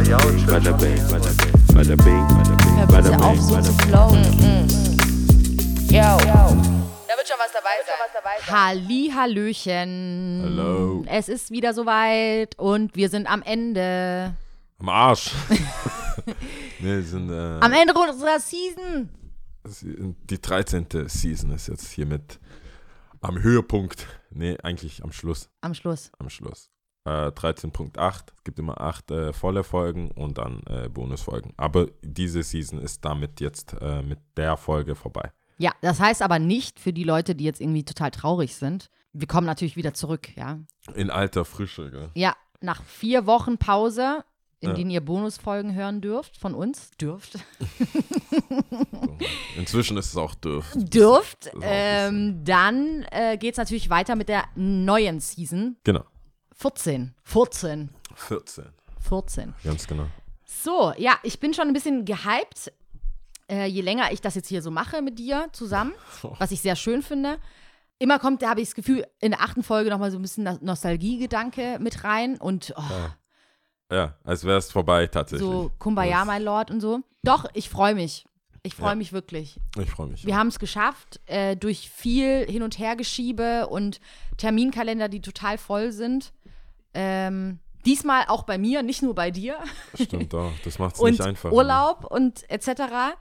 Bada bing, bada bing, bada bing, auf, bing, so zu bing. flowen. Yo. Da wird schon was dabei sein. Halli, Hallöchen. Hallo. Es ist wieder soweit und wir sind am Ende. Am Arsch. nee, wir sind, äh, Am Ende unserer Season. die 13. Season ist jetzt hiermit am Höhepunkt. Nee, eigentlich am Schluss. Am Schluss. Am Schluss. Äh, 13.8. Es gibt immer acht äh, volle Folgen und dann äh, Bonusfolgen. Aber diese Season ist damit jetzt äh, mit der Folge vorbei. Ja, das heißt aber nicht für die Leute, die jetzt irgendwie total traurig sind. Wir kommen natürlich wieder zurück, ja. In alter Frische, gell? Ja, nach vier Wochen Pause, in Ja. denen ihr Bonusfolgen hören dürft, von uns, dürft. Inzwischen ist es auch dürft. dürft, ähm, dann äh, geht es natürlich weiter mit der neuen Season. Genau. 14. 14. 14. 14. Ganz genau. So, ja, ich bin schon ein bisschen gehypt, äh, je länger ich das jetzt hier so mache mit dir zusammen, was ich sehr schön finde. Immer kommt, da habe ich das Gefühl, in der achten Folge nochmal so ein bisschen Nos- Nostalgie-Gedanke mit rein und oh, Ja, als wäre es vorbei tatsächlich. so Kumbaya, mein Lord und so. Doch, ich freue mich. Ich freue Ja. mich wirklich. Ich freue mich. Wir haben es geschafft, äh, durch viel Hin- und Hergeschiebe und Terminkalender, die total voll sind. Ähm, diesmal auch bei mir, nicht nur bei dir. Stimmt doch. Das macht es nicht einfach. Urlaub und etc.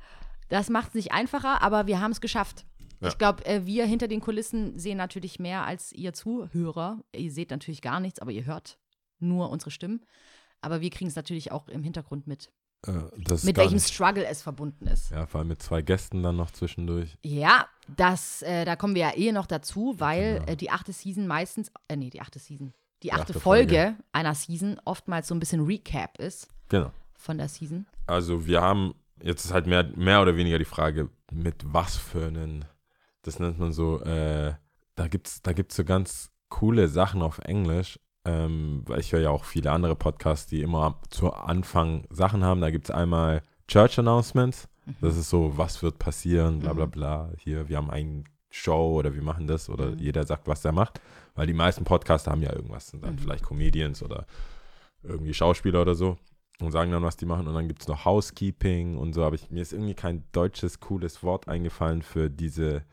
Das macht es nicht einfacher, aber wir haben es geschafft. Ja. Ich glaube, äh, wir hinter den Kulissen sehen natürlich mehr als ihr Zuhörer. Ihr seht natürlich gar nichts, aber ihr hört nur unsere Stimmen. Aber wir kriegen es natürlich auch im Hintergrund mit, Äh, mit welchem nicht- Struggle es verbunden ist. Ja, vor allem mit zwei Gästen dann noch zwischendurch. Ja, das, äh, da kommen wir ja eh noch dazu, weil Genau. äh, die achte Season meistens, äh, nee, die achte Season, die achte achte Folge. Folge einer Season oftmals so ein bisschen Recap ist Genau. von der Season. Also wir haben, jetzt ist halt mehr, mehr oder weniger die Frage, mit was für einen, das nennt man so, äh, da gibt's, da gibt's so ganz coole Sachen auf Englisch, ähm, weil ich höre ja auch viele andere Podcasts, die immer zu Anfang Sachen haben. Da gibt es einmal Church Announcements, das ist so, was wird passieren, bla bla bla, hier, wir haben eine Show oder wir machen das oder Mhm. jeder sagt, was er macht, weil die meisten Podcasts haben ja irgendwas, sind dann Mhm. vielleicht Comedians oder irgendwie Schauspieler oder so und sagen dann, was die machen. Und dann gibt es noch Housekeeping und so. Aber ich, mir ist irgendwie kein deutsches, cooles Wort eingefallen für diese,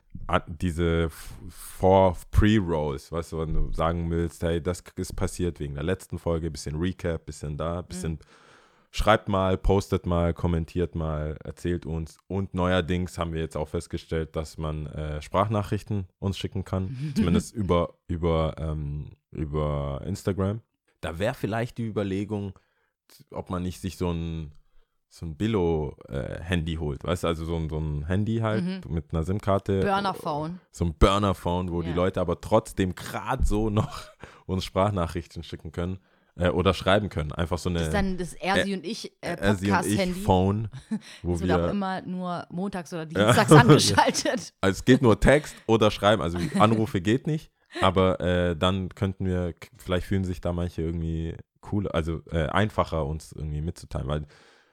diese Vor Pre-Rolls. Weißt du, wenn du sagen willst, hey, das ist passiert wegen der letzten Folge, bisschen Recap, bisschen da, bisschen. Schreibt mal, postet mal, kommentiert mal, erzählt uns. Und neuerdings haben wir jetzt auch festgestellt, dass man äh, Sprachnachrichten uns schicken kann. Zumindest über, über, ähm, über Instagram. Da wäre vielleicht die Überlegung, ob man nicht sich so ein, so ein Billo-Handy holt. Weißt du, also so ein, so ein Handy halt mit einer SIM-Karte. Burner-Phone. So ein Burner-Phone, wo die Ja. Leute aber trotzdem gerade so noch uns Sprachnachrichten schicken können äh, oder schreiben können. Einfach so eine Das ist dann das Ersi und ich äh, Podcast-Handy. Phone, wo Das wird auch wir immer nur montags oder dienstags angeschaltet. also es geht nur Text oder Schreiben, also Anrufe geht nicht, aber äh, dann könnten wir, vielleicht fühlen sich da manche irgendwie cooler, also äh, einfacher uns irgendwie mitzuteilen, weil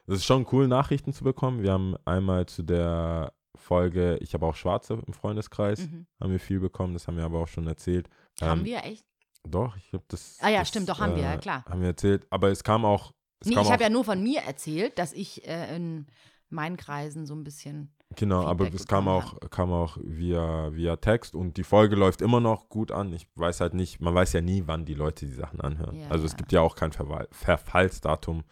es ist schon cool, Nachrichten zu bekommen. Wir haben einmal zu der Folge, ich habe auch Schwarze im Freundeskreis, Mhm. haben wir viel bekommen, das haben wir aber auch schon erzählt. Haben Ähm, wir echt? Doch, ich habe das. Ah ja, das, stimmt, doch, haben wir, ja, klar. Haben wir erzählt, aber es kam auch. Es Nee, kam ich habe ja nur von mir erzählt, dass ich äh, in meinen Kreisen so ein bisschen. Genau, aber es kam auch, kam auch via, via Text und die Folge läuft immer noch gut an. Ich weiß halt nicht, man weiß ja nie, wann die Leute die Sachen anhören. Ja, also es ja. gibt ja auch kein Verwal- Verfallsdatum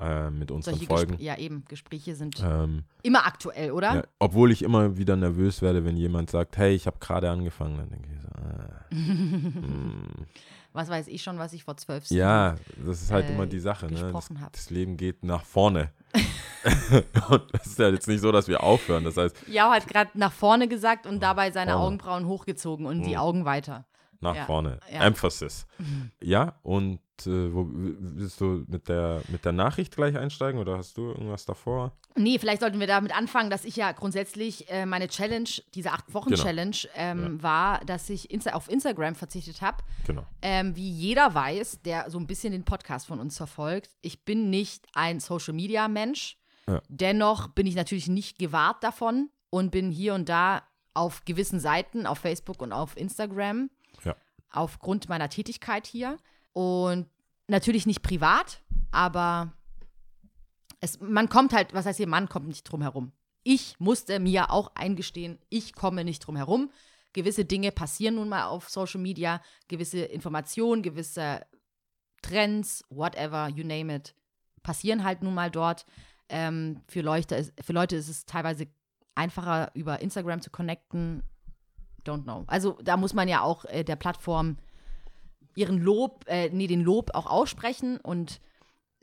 äh, mit unseren Solche Folgen. Gespr ja, eben, Gespräche sind Ähm, immer aktuell, oder? ja, obwohl ich immer wieder nervös werde, wenn jemand sagt, hey, ich habe gerade angefangen, dann denke ich so, äh, hm. Was weiß ich schon, was ich vor zwölf ja, das ist halt äh, immer die Sache. Ne? Das, das Leben geht nach vorne. und das ist ja jetzt nicht so, dass wir aufhören. Das heißt, Ja, hat gerade nach vorne gesagt und dabei seine Vorne. Augenbrauen hochgezogen und die Mhm. Augen weiter. nach Ja, vorne. ja. Emphasis. Ja, und wo, willst du mit der, mit der Nachricht gleich einsteigen oder hast du irgendwas davor? Nee, vielleicht sollten wir damit anfangen, dass ich ja grundsätzlich äh, meine Challenge, diese Genau. Acht-Wochen-Challenge, ähm, war, dass ich Insta auf Instagram verzichtet habe. Genau. Ähm, wie jeder weiß, der so ein bisschen den Podcast von uns verfolgt, ich bin nicht ein Social-Media-Mensch. Ja. Dennoch bin ich natürlich nicht gewahrt davon und bin hier und da auf gewissen Seiten, auf Facebook und auf Instagram, Ja. aufgrund meiner Tätigkeit hier. Und natürlich nicht privat, aber es, man kommt halt, was heißt hier, man kommt nicht drum herum. Ich musste mir auch eingestehen, ich komme nicht drum herum. Gewisse Dinge passieren nun mal auf Social Media, gewisse Informationen, gewisse Trends, whatever, you name it, passieren halt nun mal dort. Ähm, für, Leute, ist- für Leute ist es teilweise einfacher, über Instagram zu connecten. Don't know. Also da muss man ja auch äh, der Plattform ihren Lob, äh, nee, den Lob auch aussprechen und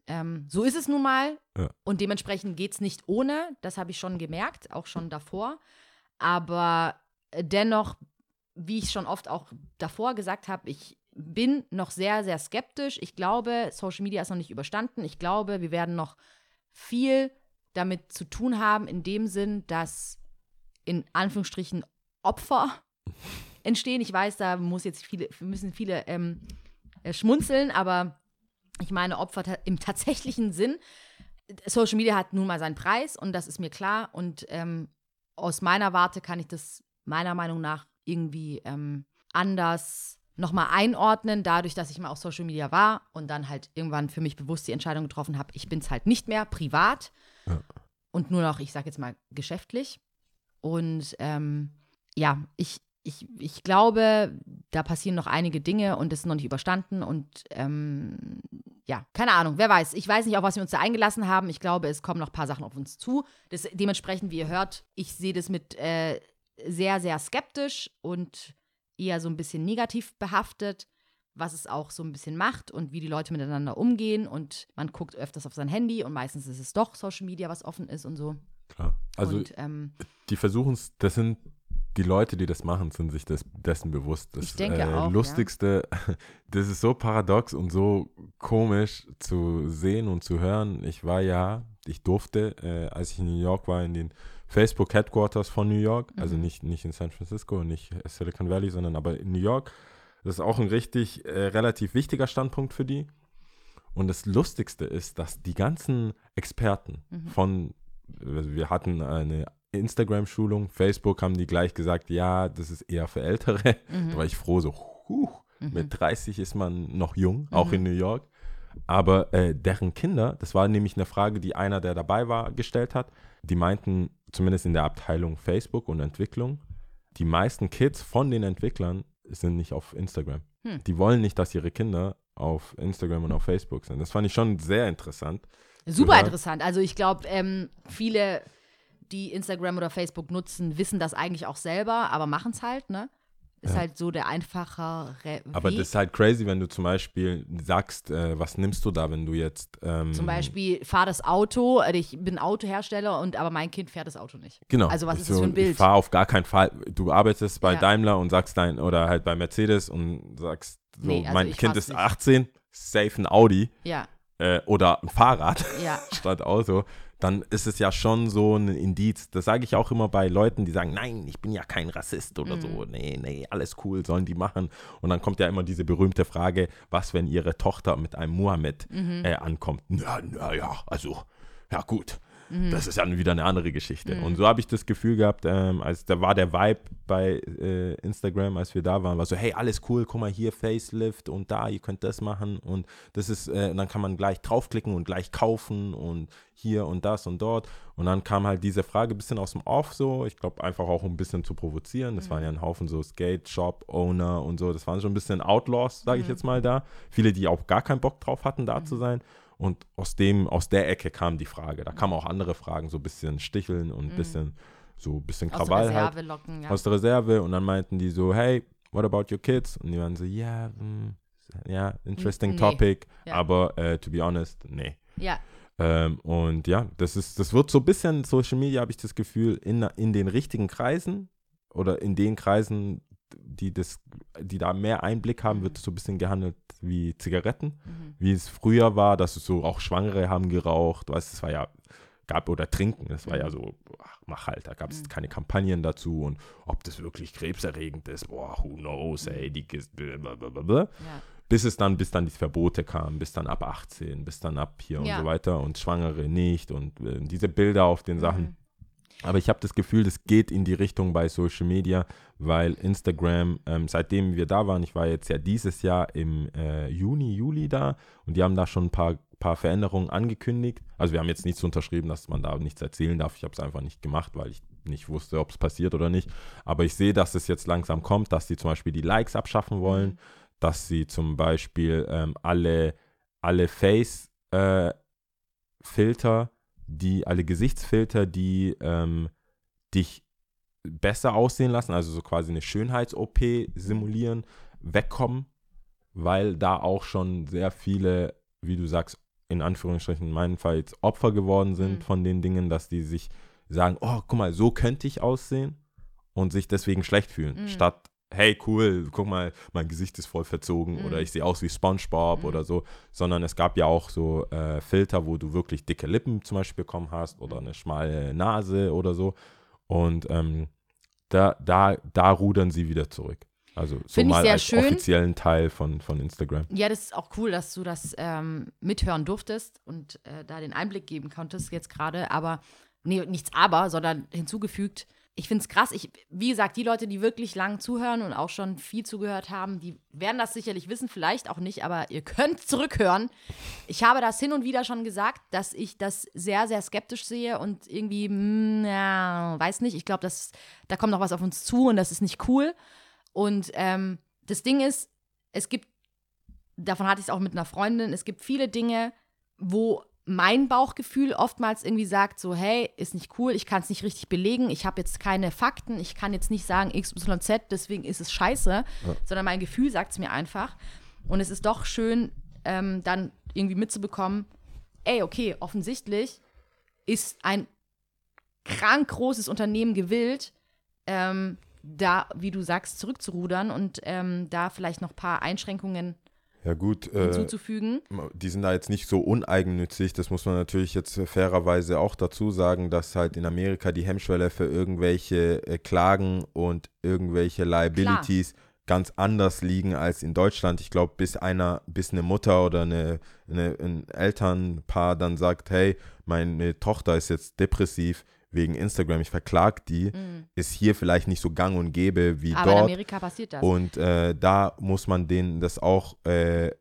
ähm, so ist es nun mal. Ja. Und dementsprechend geht es nicht ohne. Das habe ich schon gemerkt, auch schon davor. Aber äh, dennoch, wie ich schon oft auch davor gesagt habe, ich bin noch sehr, sehr skeptisch. Ich glaube, Social Media ist noch nicht überstanden. Ich glaube, wir werden noch viel damit zu tun haben, in dem Sinn, dass in Anführungsstrichen Opfer entstehen. Ich weiß, da muss jetzt viele, müssen viele ähm, äh, schmunzeln, aber ich meine Opfer im tatsächlichen Sinn. Social Media hat nun mal seinen Preis und das ist mir klar. Und ähm, aus meiner Warte kann ich das meiner Meinung nach irgendwie ähm, anders nochmal einordnen, dadurch, dass ich mal auf Social Media war und dann halt irgendwann für mich bewusst die Entscheidung getroffen habe, ich bin es halt nicht mehr privat und nur noch, ich sag jetzt mal, geschäftlich. Und ähm, ja, ich, ich, ich glaube, da passieren noch einige Dinge und es ist noch nicht überstanden. Und ähm, ja, keine Ahnung, wer weiß. Ich weiß nicht, auf was wir uns da eingelassen haben. Ich glaube, es kommen noch ein paar Sachen auf uns zu. Das, dementsprechend, wie ihr hört, ich sehe das mit äh, sehr, sehr skeptisch und eher so ein bisschen negativ behaftet, was es auch so ein bisschen macht und wie die Leute miteinander umgehen. Und man guckt öfters auf sein Handy und meistens ist es doch Social Media, was offen ist und so. Klar. Also und ähm, die versuchen es, das sind die Leute, die das machen, sind sich des, dessen bewusst. Das Ich denke äh, auch, ja. Lustigste, das ist so paradox und so komisch zu sehen und zu hören. Ich war ja, ich durfte, äh, als ich in New York war, in den Facebook Headquarters von New York, also Mhm. nicht, nicht in San Francisco, nicht Silicon Valley, sondern aber in New York. Das ist auch ein richtig äh, relativ wichtiger Standpunkt für die. Und das Lustigste ist, dass die ganzen Experten Mhm. von, also wir hatten eine Instagram-Schulung, Facebook haben die gleich gesagt, ja, das ist eher für Ältere. Da war ich froh, so, huh, Mhm. mit 30 ist man noch jung, auch in New York. Aber äh, deren Kinder, das war nämlich eine Frage, die einer, der dabei war, gestellt hat. Die meinten, zumindest in der Abteilung Facebook und Entwicklung, die meisten Kids von den Entwicklern sind nicht auf Instagram. Hm. Die wollen nicht, dass ihre Kinder auf Instagram und auf Facebook sind. Das fand ich schon sehr interessant. Super interessant. Also ich glaube, ähm, viele, die Instagram oder Facebook nutzen, wissen das eigentlich auch selber, aber machen es halt, ne? Ist Ja. halt so der einfachere Weg. Aber das ist halt crazy, wenn du zum Beispiel sagst, äh, was nimmst du da, wenn du jetzt ähm, Zum Beispiel, fahr das Auto, also ich bin Autohersteller und aber mein Kind fährt das Auto nicht. Genau. Also was ist so, das für ein Bild? Ich fahre auf gar keinen Fall. Du arbeitest bei Ja. Daimler und sagst dein, oder halt bei Mercedes und sagst, so, Nee, also mein Kind ist nicht. 18, safe ein Audi Ja, äh, oder ein Fahrrad ja. statt Auto, dann ist es ja schon so ein Indiz. Das sage ich auch immer bei Leuten, die sagen, nein, ich bin ja kein Rassist oder Mhm. so. Nee, nee, alles cool, sollen die machen. Und dann kommt ja immer diese berühmte Frage, was, wenn ihre Tochter mit einem Mohammed Mhm. äh, ankommt? Na, na ja, also, ja gut. Mhm. Das ist ja wieder eine andere Geschichte. Und so habe ich das Gefühl gehabt, ähm, als da war der Vibe bei äh, Instagram, als wir da waren, war so, hey, alles cool, guck mal hier, Facelift und da, ihr könnt das machen und das ist, äh, dann kann man gleich draufklicken und gleich kaufen und hier und das und dort. Und dann kam halt diese Frage ein bisschen aus dem Off so, ich glaube einfach auch um ein bisschen zu provozieren. Das waren ja ein Haufen so Skate-Shop-Owner und so, das waren schon ein bisschen Outlaws, sage ich jetzt mal da. Viele, die auch gar keinen Bock drauf hatten, da zu sein. Und aus dem, aus der Ecke kam die Frage. Da kamen auch andere Fragen, so ein bisschen Sticheln und ein bisschen, so ein bisschen Aus der Krawall halt Reserve locken, ja. aus der Reserve und dann meinten die so, hey, what about your kids? Und die waren so, ja, mm, ja, interesting nee. topic, Ja. aber äh, to be honest, nee. ja, Ähm, und ja, das ist, das wird so ein bisschen Social Media, habe ich das Gefühl, in, in den richtigen Kreisen oder in den Kreisen, die das, die da mehr Einblick haben, wird es so ein bisschen gehandelt wie Zigaretten. Mhm. Wie es früher war, dass es so auch Schwangere haben geraucht, weißt es war ja, gab oder trinken, das war ja Mhm. so, ach, mach halt, da gab es keine Kampagnen dazu und ob das wirklich krebserregend ist, boah, who knows, ey, die blablabla. ja. Bis es dann, bis dann die Verbote kamen, bis dann ab 18, bis dann ab hier Ja. und so weiter und Schwangere nicht und äh, diese Bilder auf den Sachen. Mhm. Aber ich habe das Gefühl, das geht in die Richtung bei Social Media, weil Instagram, ähm, seitdem wir da waren, ich war jetzt ja dieses Jahr im äh, Juni, Juli da und die haben da schon ein paar paar Veränderungen angekündigt. Also wir haben jetzt nichts unterschrieben, dass man da nichts erzählen darf. Ich habe es einfach nicht gemacht, weil ich nicht wusste, ob es passiert oder nicht. Aber ich sehe, dass es jetzt langsam kommt, dass sie zum Beispiel die Likes abschaffen wollen, dass sie zum Beispiel ähm, alle, alle Face-Filter, äh, die, alle Gesichtsfilter, die ähm, dich besser aussehen lassen, also so quasi eine Schönheits-OP simulieren, wegkommen, weil da auch schon sehr viele, wie du sagst, in Anführungsstrichen in meinem Fall jetzt Opfer geworden sind Mhm. von den Dingen, dass die sich sagen, oh, guck mal, so könnte ich aussehen und sich deswegen schlecht fühlen, Mhm. statt hey, cool, guck mal, mein Gesicht ist voll verzogen Mhm. oder ich sehe aus wie SpongeBob Mhm. oder so, sondern es gab ja auch so äh, Filter, wo du wirklich dicke Lippen zum Beispiel bekommen hast oder eine schmale Nase oder so und ähm, da, da, da rudern sie wieder zurück. Also so mal sehr als schön. offiziellen Teil von, von Instagram. Ja, das ist auch cool, dass du das ähm, mithören durftest und äh, da den Einblick geben konntest jetzt gerade. Aber, nee, nichts aber, sondern hinzugefügt, ich finde es krass. Ich, wie gesagt, die Leute, die wirklich lang zuhören und auch schon viel zugehört haben, die werden das sicherlich wissen, vielleicht auch nicht, aber ihr könnt zurückhören. Ich habe das hin und wieder schon gesagt, dass ich das sehr, sehr skeptisch sehe und irgendwie, mm, ja, weiß nicht, ich glaube, da kommt noch was auf uns zu und das ist nicht cool. Und ähm, das Ding ist, es gibt, davon hatte ich es auch mit einer Freundin, es gibt viele Dinge, wo mein Bauchgefühl oftmals irgendwie sagt, so, hey, ist nicht cool, ich kann es nicht richtig belegen, ich habe jetzt keine Fakten, ich kann jetzt nicht sagen XYZ, deswegen ist es scheiße, sondern mein Gefühl sagt es mir einfach. Und es ist doch schön, ähm, dann irgendwie mitzubekommen, ey, okay, offensichtlich ist ein krank großes Unternehmen gewillt, ähm, da, wie du sagst, zurückzurudern und ähm, da vielleicht noch ein paar Einschränkungen Ja gut, äh, hinzuzufügen. die sind da jetzt nicht so uneigennützig. Das muss man natürlich jetzt fairerweise auch dazu sagen, dass halt in Amerika die Hemmschwelle für irgendwelche äh, Klagen und irgendwelche Liabilities ganz anders liegen als in Deutschland. Ich glaube, bis einer, bis eine Mutter oder eine, eine, ein Elternpaar dann sagt, hey, meine Tochter ist jetzt depressiv wegen Instagram, ich verklag die, ist hier vielleicht nicht so gang und gäbe wie Mhm. Aber in dort. Amerika passiert das. Und äh, da muss man denen das auch äh,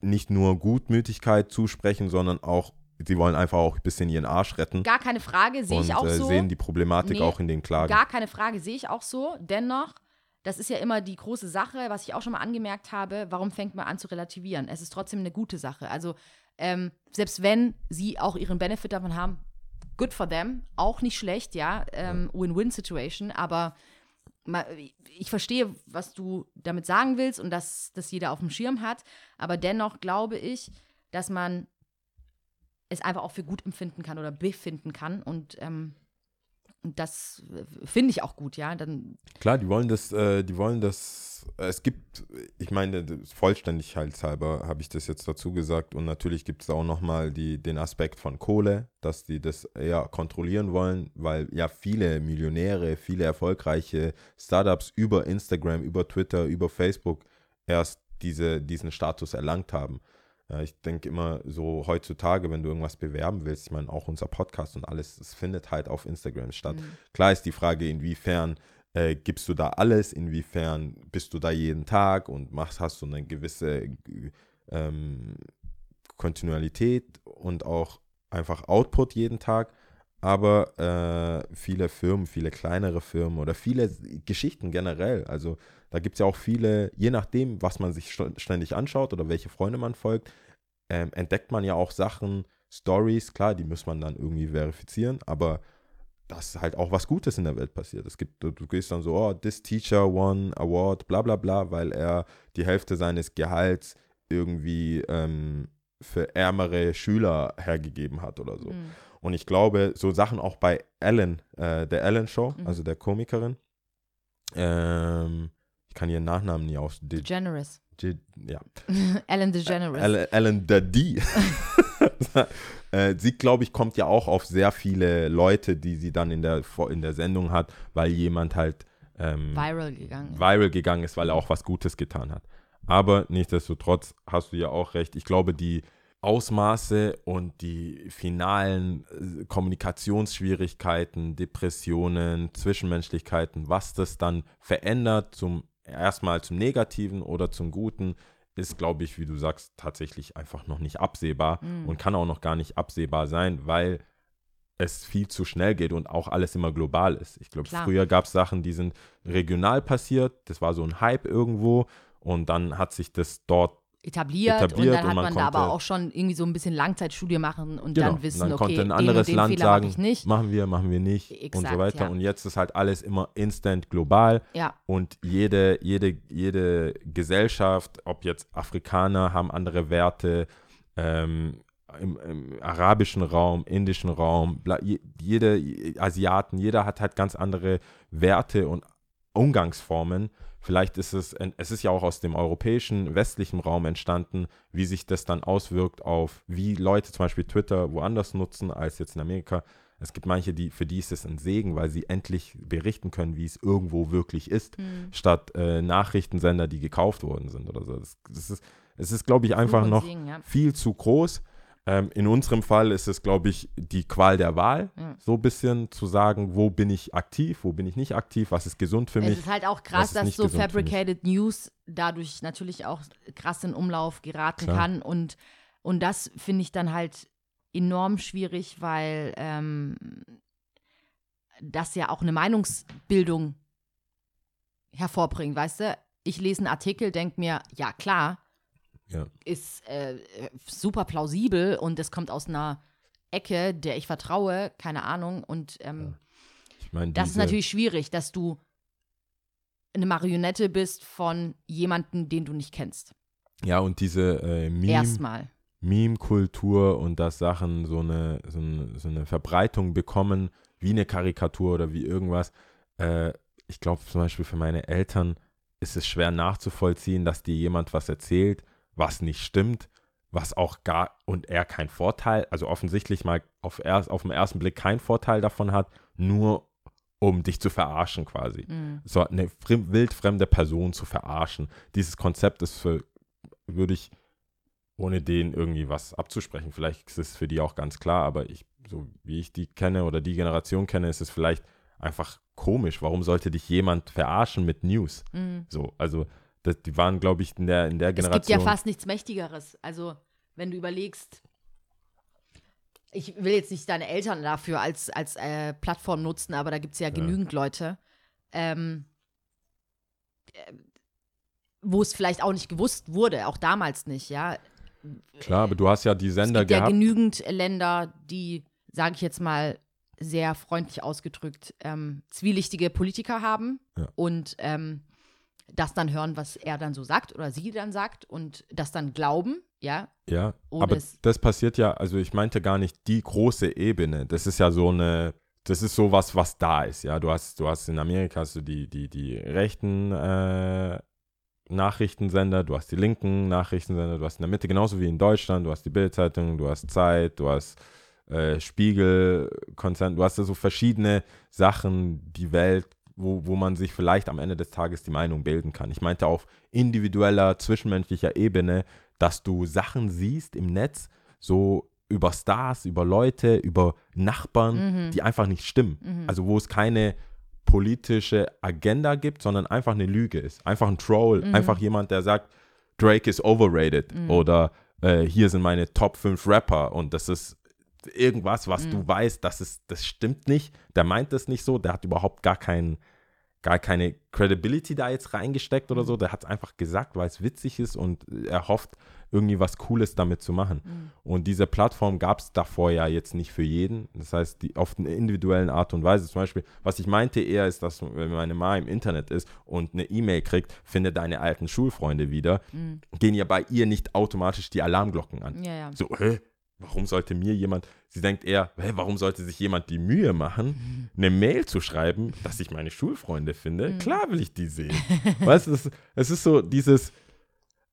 nicht nur Gutmütigkeit zusprechen, sondern auch, sie wollen einfach auch ein bisschen ihren Arsch retten Gar keine Frage, sehe und ich auch äh, so. sehen die Problematik Nee, auch in den Klagen. Gar keine Frage, sehe ich auch so. Dennoch, das ist ja immer die große Sache, was ich auch schon mal angemerkt habe, warum fängt man an zu relativieren? Es ist trotzdem eine gute Sache. Also, ähm, selbst wenn sie auch ihren Benefit davon haben, good for them, auch nicht schlecht, ja, ähm, Win-Win-Situation, aber ich verstehe, was du damit sagen willst und dass das jeder auf dem Schirm hat, aber dennoch glaube ich, dass man es einfach auch für gut empfinden kann oder befinden kann und ähm, und das äh, finde ich auch gut, ja. Dann Klar, die wollen das, äh, die wollen das, äh, es gibt, ich meine, das- vollständigkeitshalber habe ich das jetzt dazu gesagt und natürlich gibt es auch nochmal den Aspekt von Kohle, dass die das eher kontrollieren wollen, weil ja viele Millionäre, viele erfolgreiche Startups über Instagram, über Twitter, über Facebook erst diese, diesen Status erlangt haben. Ja, ich denke immer so heutzutage, wenn du irgendwas bewerben willst, ich meine auch unser Podcast und alles, es findet halt auf Instagram statt. Klar ist die Frage, inwiefern äh, gibst du da alles, inwiefern bist du da jeden Tag und machst, hast du eine gewisse ähm, Kontinuität und auch einfach Output jeden Tag. Aber äh, viele Firmen, viele kleinere Firmen oder viele Geschichten generell, also da gibt es ja auch viele, je nachdem, was man sich st- ständig anschaut oder welche Freunde man folgt, ähm, entdeckt man ja auch Sachen, Stories, klar, die muss man dann irgendwie verifizieren, aber dass halt auch was Gutes in der Welt passiert. Es gibt, du, du gehst dann so, oh, this teacher won award, bla bla bla, weil er die Hälfte seines Gehalts irgendwie ähm, für ärmere Schüler hergegeben hat oder so. Mhm. Und ich glaube, so Sachen auch bei Ellen, äh, der Ellen Show, Mhm. also der Komikerin, ähm, ich kann ihren Nachnamen nie aus. De, DeGeneres. de, ja, Ellen DeGeneres. Ellen, Ellen the D. äh, sie, glaube ich, kommt ja auch auf sehr viele Leute, die sie dann in der, in der Sendung hat, weil jemand halt ähm, Viral gegangen. viral gegangen ist, weil er auch was Gutes getan hat. Aber nichtsdestotrotz hast du ja auch recht. Ich glaube, die Ausmaße und die finalen äh, Kommunikationsschwierigkeiten, Depressionen, Zwischenmenschlichkeiten, was das dann verändert zum erstmal zum Negativen oder zum Guten, ist, glaube ich, wie du sagst, tatsächlich einfach noch nicht absehbar Mhm. und kann auch noch gar nicht absehbar sein, weil es viel zu schnell geht und auch alles immer global ist. Ich glaube, früher gab es Sachen, die sind regional passiert, das war so ein Hype irgendwo und dann hat sich das dort etabliert, Etabliert und dann und hat man man, da aber auch schon irgendwie so ein bisschen Langzeitstudie machen und Genau, dann wissen, dann okay, konnte ein den anderes und den Land Fehler sagen, mache ich nicht. machen wir, machen wir nicht und Exakt, so weiter. ja. Und jetzt ist halt alles immer instant global Ja, und jede, jede, jede Gesellschaft, ob jetzt Afrikaner haben andere Werte, ähm, im, im arabischen Raum, indischen Raum, jede Asiaten, jeder hat halt ganz andere Werte und Umgangsformen. Vielleicht ist es, es ist ja auch aus dem europäischen, westlichen Raum entstanden, wie sich das dann auswirkt auf, wie Leute zum Beispiel Twitter woanders nutzen als jetzt in Amerika. Es gibt manche, die, für die ist es ein Segen, weil sie endlich berichten können, wie es irgendwo wirklich ist, Hm. statt äh, Nachrichtensender, die gekauft worden sind oder so. Das, das ist, es ist, glaube ich, einfach noch Segen, ja. viel zu groß. Ähm, in unserem Fall ist es, glaube ich, die Qual der Wahl, Ja. so ein bisschen zu sagen, wo bin ich aktiv, wo bin ich nicht aktiv, was ist gesund für Es mich. ist halt auch krass, dass so. Fabricated News dadurch natürlich auch krass in Umlauf geraten Klar. kann. Und, und das finde ich dann halt enorm schwierig, weil ähm, das ja auch eine Meinungsbildung hervorbringt, weißt du? Ich lese einen Artikel, denke mir, ja klar, Ja. ist äh, super plausibel und es kommt aus einer Ecke, der ich vertraue, keine Ahnung. Und ähm, Ich meine, das ist natürlich schwierig, dass du eine Marionette bist von jemandem, den du nicht kennst. Ja, und diese äh, Meme, Erstmal. Meme-Kultur und dass Sachen so eine, so, eine, so eine Verbreitung bekommen, wie eine Karikatur oder wie irgendwas. Äh, ich glaube zum Beispiel für meine Eltern ist es schwer nachzuvollziehen, dass dir jemand was erzählt, was nicht stimmt, was auch gar und er keinen Vorteil, also offensichtlich mal auf, erst, auf den ersten Blick keinen Vorteil davon hat, nur um dich zu verarschen quasi. Mhm. So eine frem- wildfremde Person zu verarschen. Dieses Konzept ist für, würde ich, ohne denen irgendwie was abzusprechen, vielleicht ist es für die auch ganz klar, aber ich, so wie ich die kenne oder die Generation kenne, ist es vielleicht einfach komisch. Warum sollte dich jemand verarschen mit News? Mhm. So, also das, die waren, glaube ich, in der, in der Es gibt Generation. ja fast nichts Mächtigeres. Also, wenn du überlegst, ich will jetzt nicht deine Eltern dafür als, als äh, Plattform nutzen, aber da gibt es ja, genügend Leute, ähm, äh, wo es vielleicht auch nicht gewusst wurde, auch damals nicht, ja. Klar, aber du hast ja die Es Sender gibt ja gehabt. genügend Länder, die, sage ich jetzt mal, sehr freundlich ausgedrückt, ähm, zwielichtige Politiker haben Ja. und ähm, das dann hören, was er dann so sagt oder sie dann sagt und das dann glauben, ja. Ja, aber das passiert ja, also ich meinte gar nicht die große Ebene. Das ist ja so eine, das ist sowas, was da ist, ja. Du hast, du hast in Amerika hast du die, die, die rechten äh, Nachrichtensender, du hast die linken Nachrichtensender, du hast in der Mitte genauso wie in Deutschland, du hast die Bildzeitung, du hast Zeit, du hast äh, Spiegel, Konzern, du hast da so verschiedene Sachen, die Welt, wo, wo man sich vielleicht am Ende des Tages die Meinung bilden kann. Ich meinte auf individueller, zwischenmenschlicher Ebene, dass du Sachen siehst im Netz, so über Stars, über Leute, über Nachbarn, Mhm. die einfach nicht stimmen. Also wo es keine politische Agenda gibt, sondern einfach eine Lüge ist. Einfach ein Troll, Mhm. einfach jemand, der sagt, Drake is overrated oder äh, hier sind meine Top 5 Rapper und das ist irgendwas, was Mhm. du weißt, das, ist, das stimmt nicht, der meint das nicht so, der hat überhaupt gar keinen gar keine Credibility da jetzt reingesteckt Mhm. oder so. Der hat es einfach gesagt, weil es witzig ist und er hofft, irgendwie was Cooles damit zu machen. Mhm. Und diese Plattform gab es davor ja jetzt nicht für jeden. Das heißt, die, auf eine individuellen Art und Weise. Zum Beispiel, was ich meinte eher ist, dass wenn meine Ma im Internet ist und eine E-Mail kriegt, finde deine alten Schulfreunde wieder, Mhm. gehen ja bei ihr nicht automatisch die Alarmglocken an. Ja, ja. So, hä? Warum sollte mir jemand, sie denkt eher, hä, warum sollte sich jemand die Mühe machen, eine Mail zu schreiben, dass ich meine Schulfreunde finde? Klar will ich die sehen. weißt du, es, ist so dieses,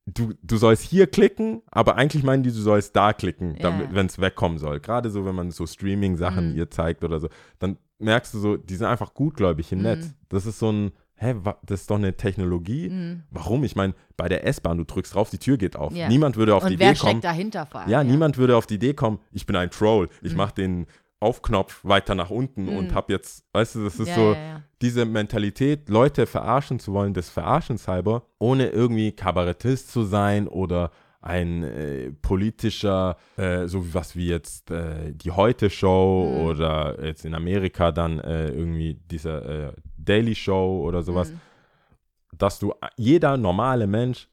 du, du sollst hier klicken, aber eigentlich meinen die, du sollst da klicken, damit, wenn es wegkommen soll. Gerade so, wenn man so Streaming-Sachen Mhm. ihr zeigt oder so, dann merkst du so, die sind einfach gutgläubig im Mhm. Netz. Das ist so ein, hä, das ist doch eine Technologie. Mhm. Warum? Ich meine, bei der S-Bahn, du drückst drauf, die Tür geht auf. Ja. Niemand würde auf die Und wer Idee kommen. steckt dahinter vor allem? Ja, niemand würde auf die Idee kommen, ich bin ein Troll, ich Mhm. mache den auf Knopf weiter nach unten und habe jetzt, weißt du, das ist Mhm. Ja, so ja, ja. diese Mentalität, Leute verarschen zu wollen, des Verarschens halber, ohne irgendwie Kabarettist zu sein oder ein äh, politischer, äh, so wie was wie jetzt äh, die Heute-Show Mhm. oder jetzt in Amerika dann äh, irgendwie diese äh, Daily Show oder sowas, Mhm. dass du jeder normale Mensch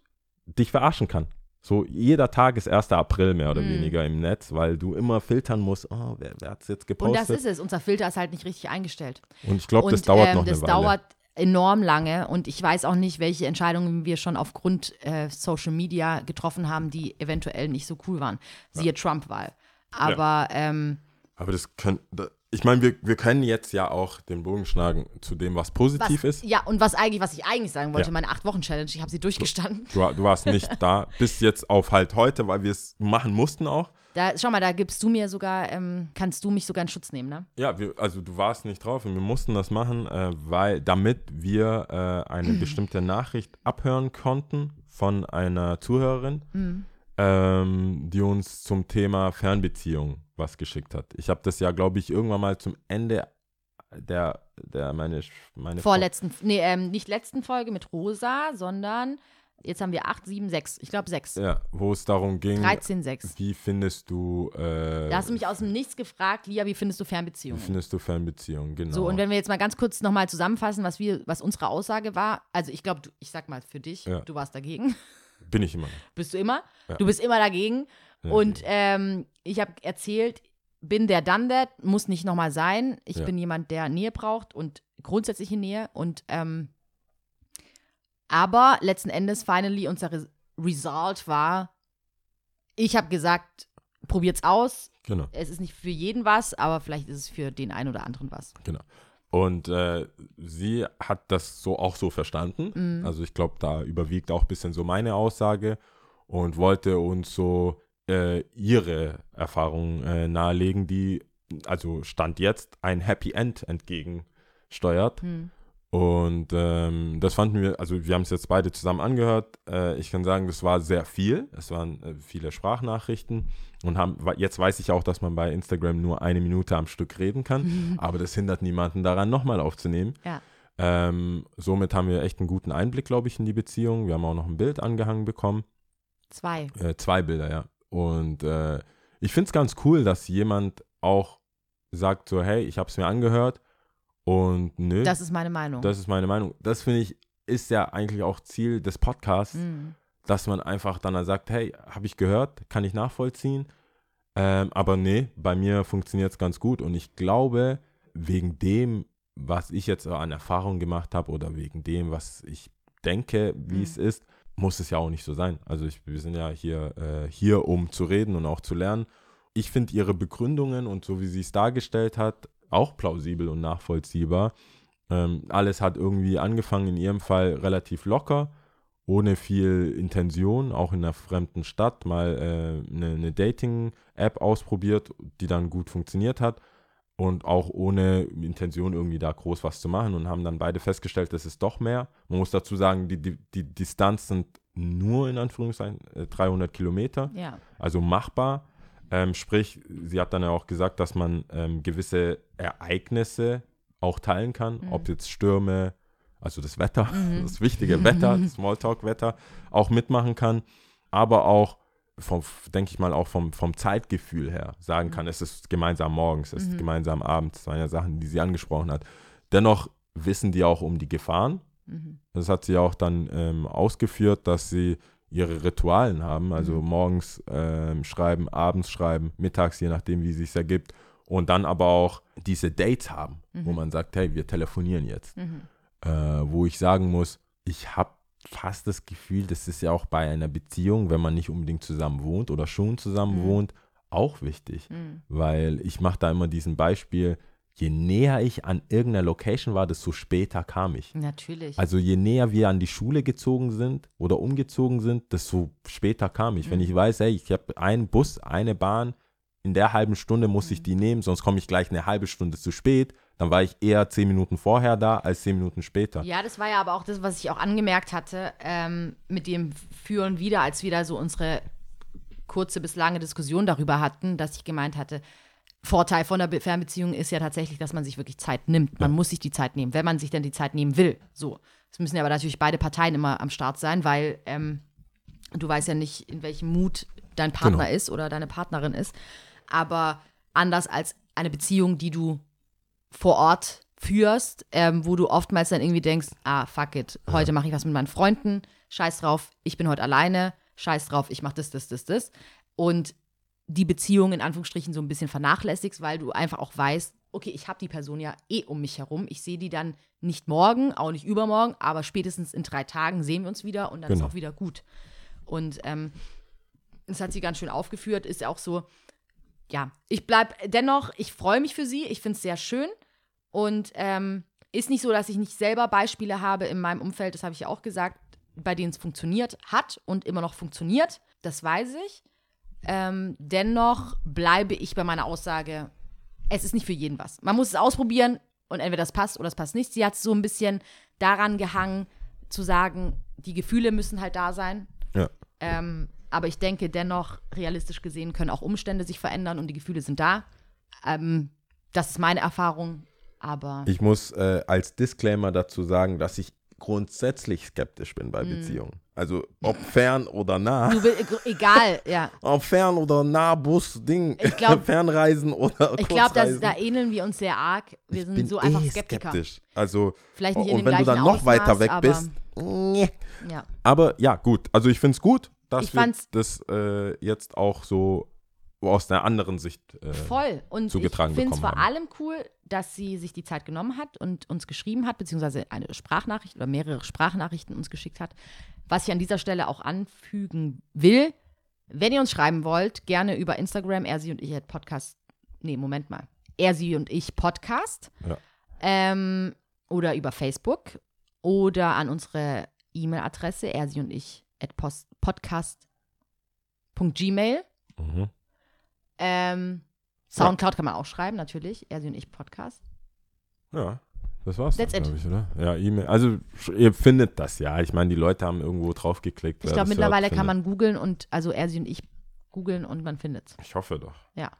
dich verarschen kann. So jeder Tag ist 1. April mehr oder Mhm. weniger im Netz, weil du immer filtern musst, oh, wer, wer hat es jetzt Und gepostet? das ist es. Unser Filter ist halt nicht richtig eingestellt. Und ich glaube, das Und, dauert ähm, noch eine Das Weile. Enorm lange und ich weiß auch nicht, welche Entscheidungen wir schon aufgrund äh, Social Media getroffen haben, die eventuell nicht so cool waren. Siehe Trump-Wahl. Aber ähm, Aber das können, da, ich meine, wir, wir können jetzt ja auch den Bogen schlagen zu dem, was positiv was, ist. ja, und was eigentlich, was ich eigentlich sagen wollte, Ja. meine Acht-Wochen-Challenge, ich habe sie durchgestanden. Du, du warst nicht da, bis jetzt auf halt heute, weil wir es machen mussten auch. Da, schau mal, da gibst du mir sogar, ähm, kannst du mich sogar in Schutz nehmen, ne? Ja, wir, also du warst nicht drauf und wir mussten das machen, äh, weil damit wir äh, eine bestimmte Nachricht abhören konnten von einer Zuhörerin, Mhm. ähm, die uns zum Thema Fernbeziehung was geschickt hat. Ich habe das ja, glaube ich, irgendwann mal zum Ende der, der meine, meine Vorletzten, nee, ähm, nicht letzten Folge mit Rosa, sondern jetzt haben wir 8, 7, 6. Ich glaube 6. Ja, wo es darum ging, 13, 6. wie findest du, äh, Da hast du mich aus dem Nichts gefragt, Lia, wie findest du wie Fernbeziehungen? findest du Fernbeziehungen, genau. So, und wenn wir jetzt mal ganz kurz nochmal zusammenfassen, was wir, was unsere Aussage war, also ich glaube, ich sag mal für dich, Ja. du warst dagegen. Bin ich immer. Bist du immer? Ja. Du bist immer dagegen. Ja, Und ähm, ich habe erzählt, bin der done that, muss nicht nochmal sein. Ich bin jemand, der Nähe braucht und grundsätzliche Nähe. Und ähm, aber letzten Endes, finally, unser Re Result war, ich habe gesagt, probiert's aus. Genau. Es ist nicht für jeden was, aber vielleicht ist es für den einen oder anderen was. Und äh, sie hat das so auch so verstanden. Mhm. Also ich glaube, da überwiegt auch ein bisschen so meine Aussage und wollte uns so äh, ihre Erfahrungen äh, nahelegen, die also Stand jetzt ein Happy End entgegensteuert. Hm. Und ähm, das fanden wir, also wir haben es jetzt beide zusammen angehört. Äh, ich kann sagen, das war sehr viel. Es waren äh, viele Sprachnachrichten. Und haben, jetzt weiß ich auch, dass man bei Instagram nur eine Minute am Stück reden kann. aber das hindert niemanden daran, nochmal aufzunehmen. Ja. Ähm, somit haben wir echt einen guten Einblick, glaube ich, in die Beziehung. Wir haben auch noch ein Bild angehangen bekommen. Zwei. Äh, zwei Bilder, ja. Und äh, ich finde es ganz cool, dass jemand auch sagt so, hey, ich habe es mir angehört und nö, Das ist meine Meinung. das ist meine Meinung. Das finde ich, ist ja eigentlich auch Ziel des Podcasts, Hm. dass man einfach dann sagt, hey, habe ich gehört, kann ich nachvollziehen. Ähm, aber nee, bei mir funktioniert es ganz gut. Und ich glaube, wegen dem, was ich jetzt an Erfahrung gemacht habe oder wegen dem, was ich denke, wie Mhm. es ist, muss es ja auch nicht so sein. Also ich, wir sind ja hier, äh, hier, um zu reden und auch zu lernen. Ich finde ihre Begründungen und so wie sie es dargestellt hat, auch plausibel und nachvollziehbar. Ähm, alles hat irgendwie angefangen, in ihrem Fall relativ locker, ohne viel Intention, auch in einer fremden Stadt mal äh, eine, eine Dating-App ausprobiert, die dann gut funktioniert hat und auch ohne Intention irgendwie da groß was zu machen und haben dann beide festgestellt, das ist doch mehr. Man muss dazu sagen, die, die, die Distanz sind nur in Anführungszeichen äh, 300 Kilometer Ja. also machbar. Ähm, sprich, sie hat dann ja auch gesagt, dass man ähm, gewisse Ereignisse auch teilen kann, Mhm. ob jetzt Stürme, also das Wetter, Mhm. das wichtige Wetter, das Smalltalk-Wetter auch mitmachen kann, aber auch vom, denke ich mal, auch vom, vom Zeitgefühl her sagen kann, es ist gemeinsam morgens, es ist Mhm. gemeinsam abends, das waren ja Sachen, die sie angesprochen hat. Dennoch wissen die auch um die Gefahren, Mhm. das hat sie auch dann ähm, ausgeführt, dass sie ihre Ritualen haben, also Mhm. morgens ähm, schreiben, abends schreiben, mittags, je nachdem, wie es sich ergibt. Und dann aber auch diese Dates haben, wo Mhm. man sagt, hey, wir telefonieren jetzt. Mhm. Äh, wo ich sagen muss, ich habe fast das Gefühl, das ist ja auch bei einer Beziehung, wenn man nicht unbedingt zusammen wohnt oder schon zusammen Mhm. wohnt, auch wichtig. Mhm. Weil ich mache da immer diesen Beispiel, je näher ich an irgendeiner Location war, desto später kam ich. Natürlich. Also je näher wir an die Schule gezogen sind oder umgezogen sind, desto später kam ich. Wenn Mhm. ich weiß, hey, ich habe einen Bus, eine Bahn, in der halben Stunde muss ich Mhm. die nehmen, sonst komme ich gleich eine halbe Stunde zu spät, dann war ich eher zehn Minuten vorher da als zehn Minuten später. Ja, das war ja aber auch das, was ich auch angemerkt hatte, ähm, mit dem Für und Wider, als wir da so unsere kurze bis lange Diskussion darüber hatten, dass ich gemeint hatte, Vorteil von der Be- Fernbeziehung ist ja tatsächlich, dass man sich wirklich Zeit nimmt. Man muss sich die Zeit nehmen, wenn man sich denn die Zeit nehmen will. So. Es müssen ja aber natürlich beide Parteien immer am Start sein, weil ähm, du weißt ja nicht, in welchem Mut dein Partner Genau. ist oder deine Partnerin ist. Aber anders als eine Beziehung, die du vor Ort führst, ähm, wo du oftmals dann irgendwie denkst, ah, fuck it, heute mache ich was mit meinen Freunden, scheiß drauf, ich bin heute alleine, scheiß drauf, ich mache das, das, das, das. Und die Beziehung in Anführungsstrichen so ein bisschen vernachlässigst, weil du einfach auch weißt, okay, ich habe die Person ja eh um mich herum. Ich sehe die dann nicht morgen, auch nicht übermorgen, aber spätestens in drei Tagen sehen wir uns wieder und dann Genau. ist auch wieder gut. Und ähm, das hat sie ganz schön aufgeführt, ist auch so, ja, ich bleib dennoch, ich freue mich für sie, ich finde es sehr schön und ähm, ist nicht so, dass ich nicht selber Beispiele habe in meinem Umfeld, das habe ich ja auch gesagt, bei denen es funktioniert hat und immer noch funktioniert, das weiß ich. Ähm, dennoch bleibe ich bei meiner Aussage, es ist nicht für jeden was. Man muss es ausprobieren und entweder das passt oder es passt nicht. Sie hat so ein bisschen daran gehangen, zu sagen, die Gefühle müssen halt da sein. Ja. Ähm, aber ich denke dennoch, realistisch gesehen, können auch Umstände sich verändern und die Gefühle sind da. Ähm, das ist meine Erfahrung. Aber Ich muss äh, als Disclaimer dazu sagen, dass ich grundsätzlich skeptisch bin bei Beziehungen. Also ob fern oder nah. Du will, egal, ja. Ob fern oder nah, Bus, Ding, Ich glaub- Fernreisen oder Ich glaube, da ähneln wir uns sehr arg. Wir Ich sind bin so einfach eh Skeptiker. skeptisch. Also Vielleicht nicht in und dem wenn du dann noch weiter Ausmaß, weg aber- bist, nee. Ja. Aber ja, gut. Also ich finde es gut, dass Ich wir das äh, jetzt auch so aus einer anderen Sicht äh, Voll. Und ich zugetragen finde es vor haben. allem cool, dass sie sich die Zeit genommen hat und uns geschrieben hat, beziehungsweise eine Sprachnachricht oder mehrere Sprachnachrichten uns geschickt hat. Was ich an dieser Stelle auch anfügen will, wenn ihr uns schreiben wollt, gerne über Instagram, er, sie und ich at Podcast. Nee, Moment mal. Er, sie und ich Podcast. Ja. Ähm, oder über Facebook oder an unsere E-Mail-Adresse, er, sie und ich at podcast.gmail. Mhm. Ähm, Soundcloud kann man auch schreiben, natürlich. Er, und ich Podcast. Ja, das war's, glaube ich, oder? Ja, E-Mail. Also ihr findet das ja. Ich meine, die Leute haben irgendwo draufgeklickt. Ich wer glaube, mittlerweile hört, kann man googeln und, also er, und ich googeln und man findet's. Ich hoffe doch. Ja.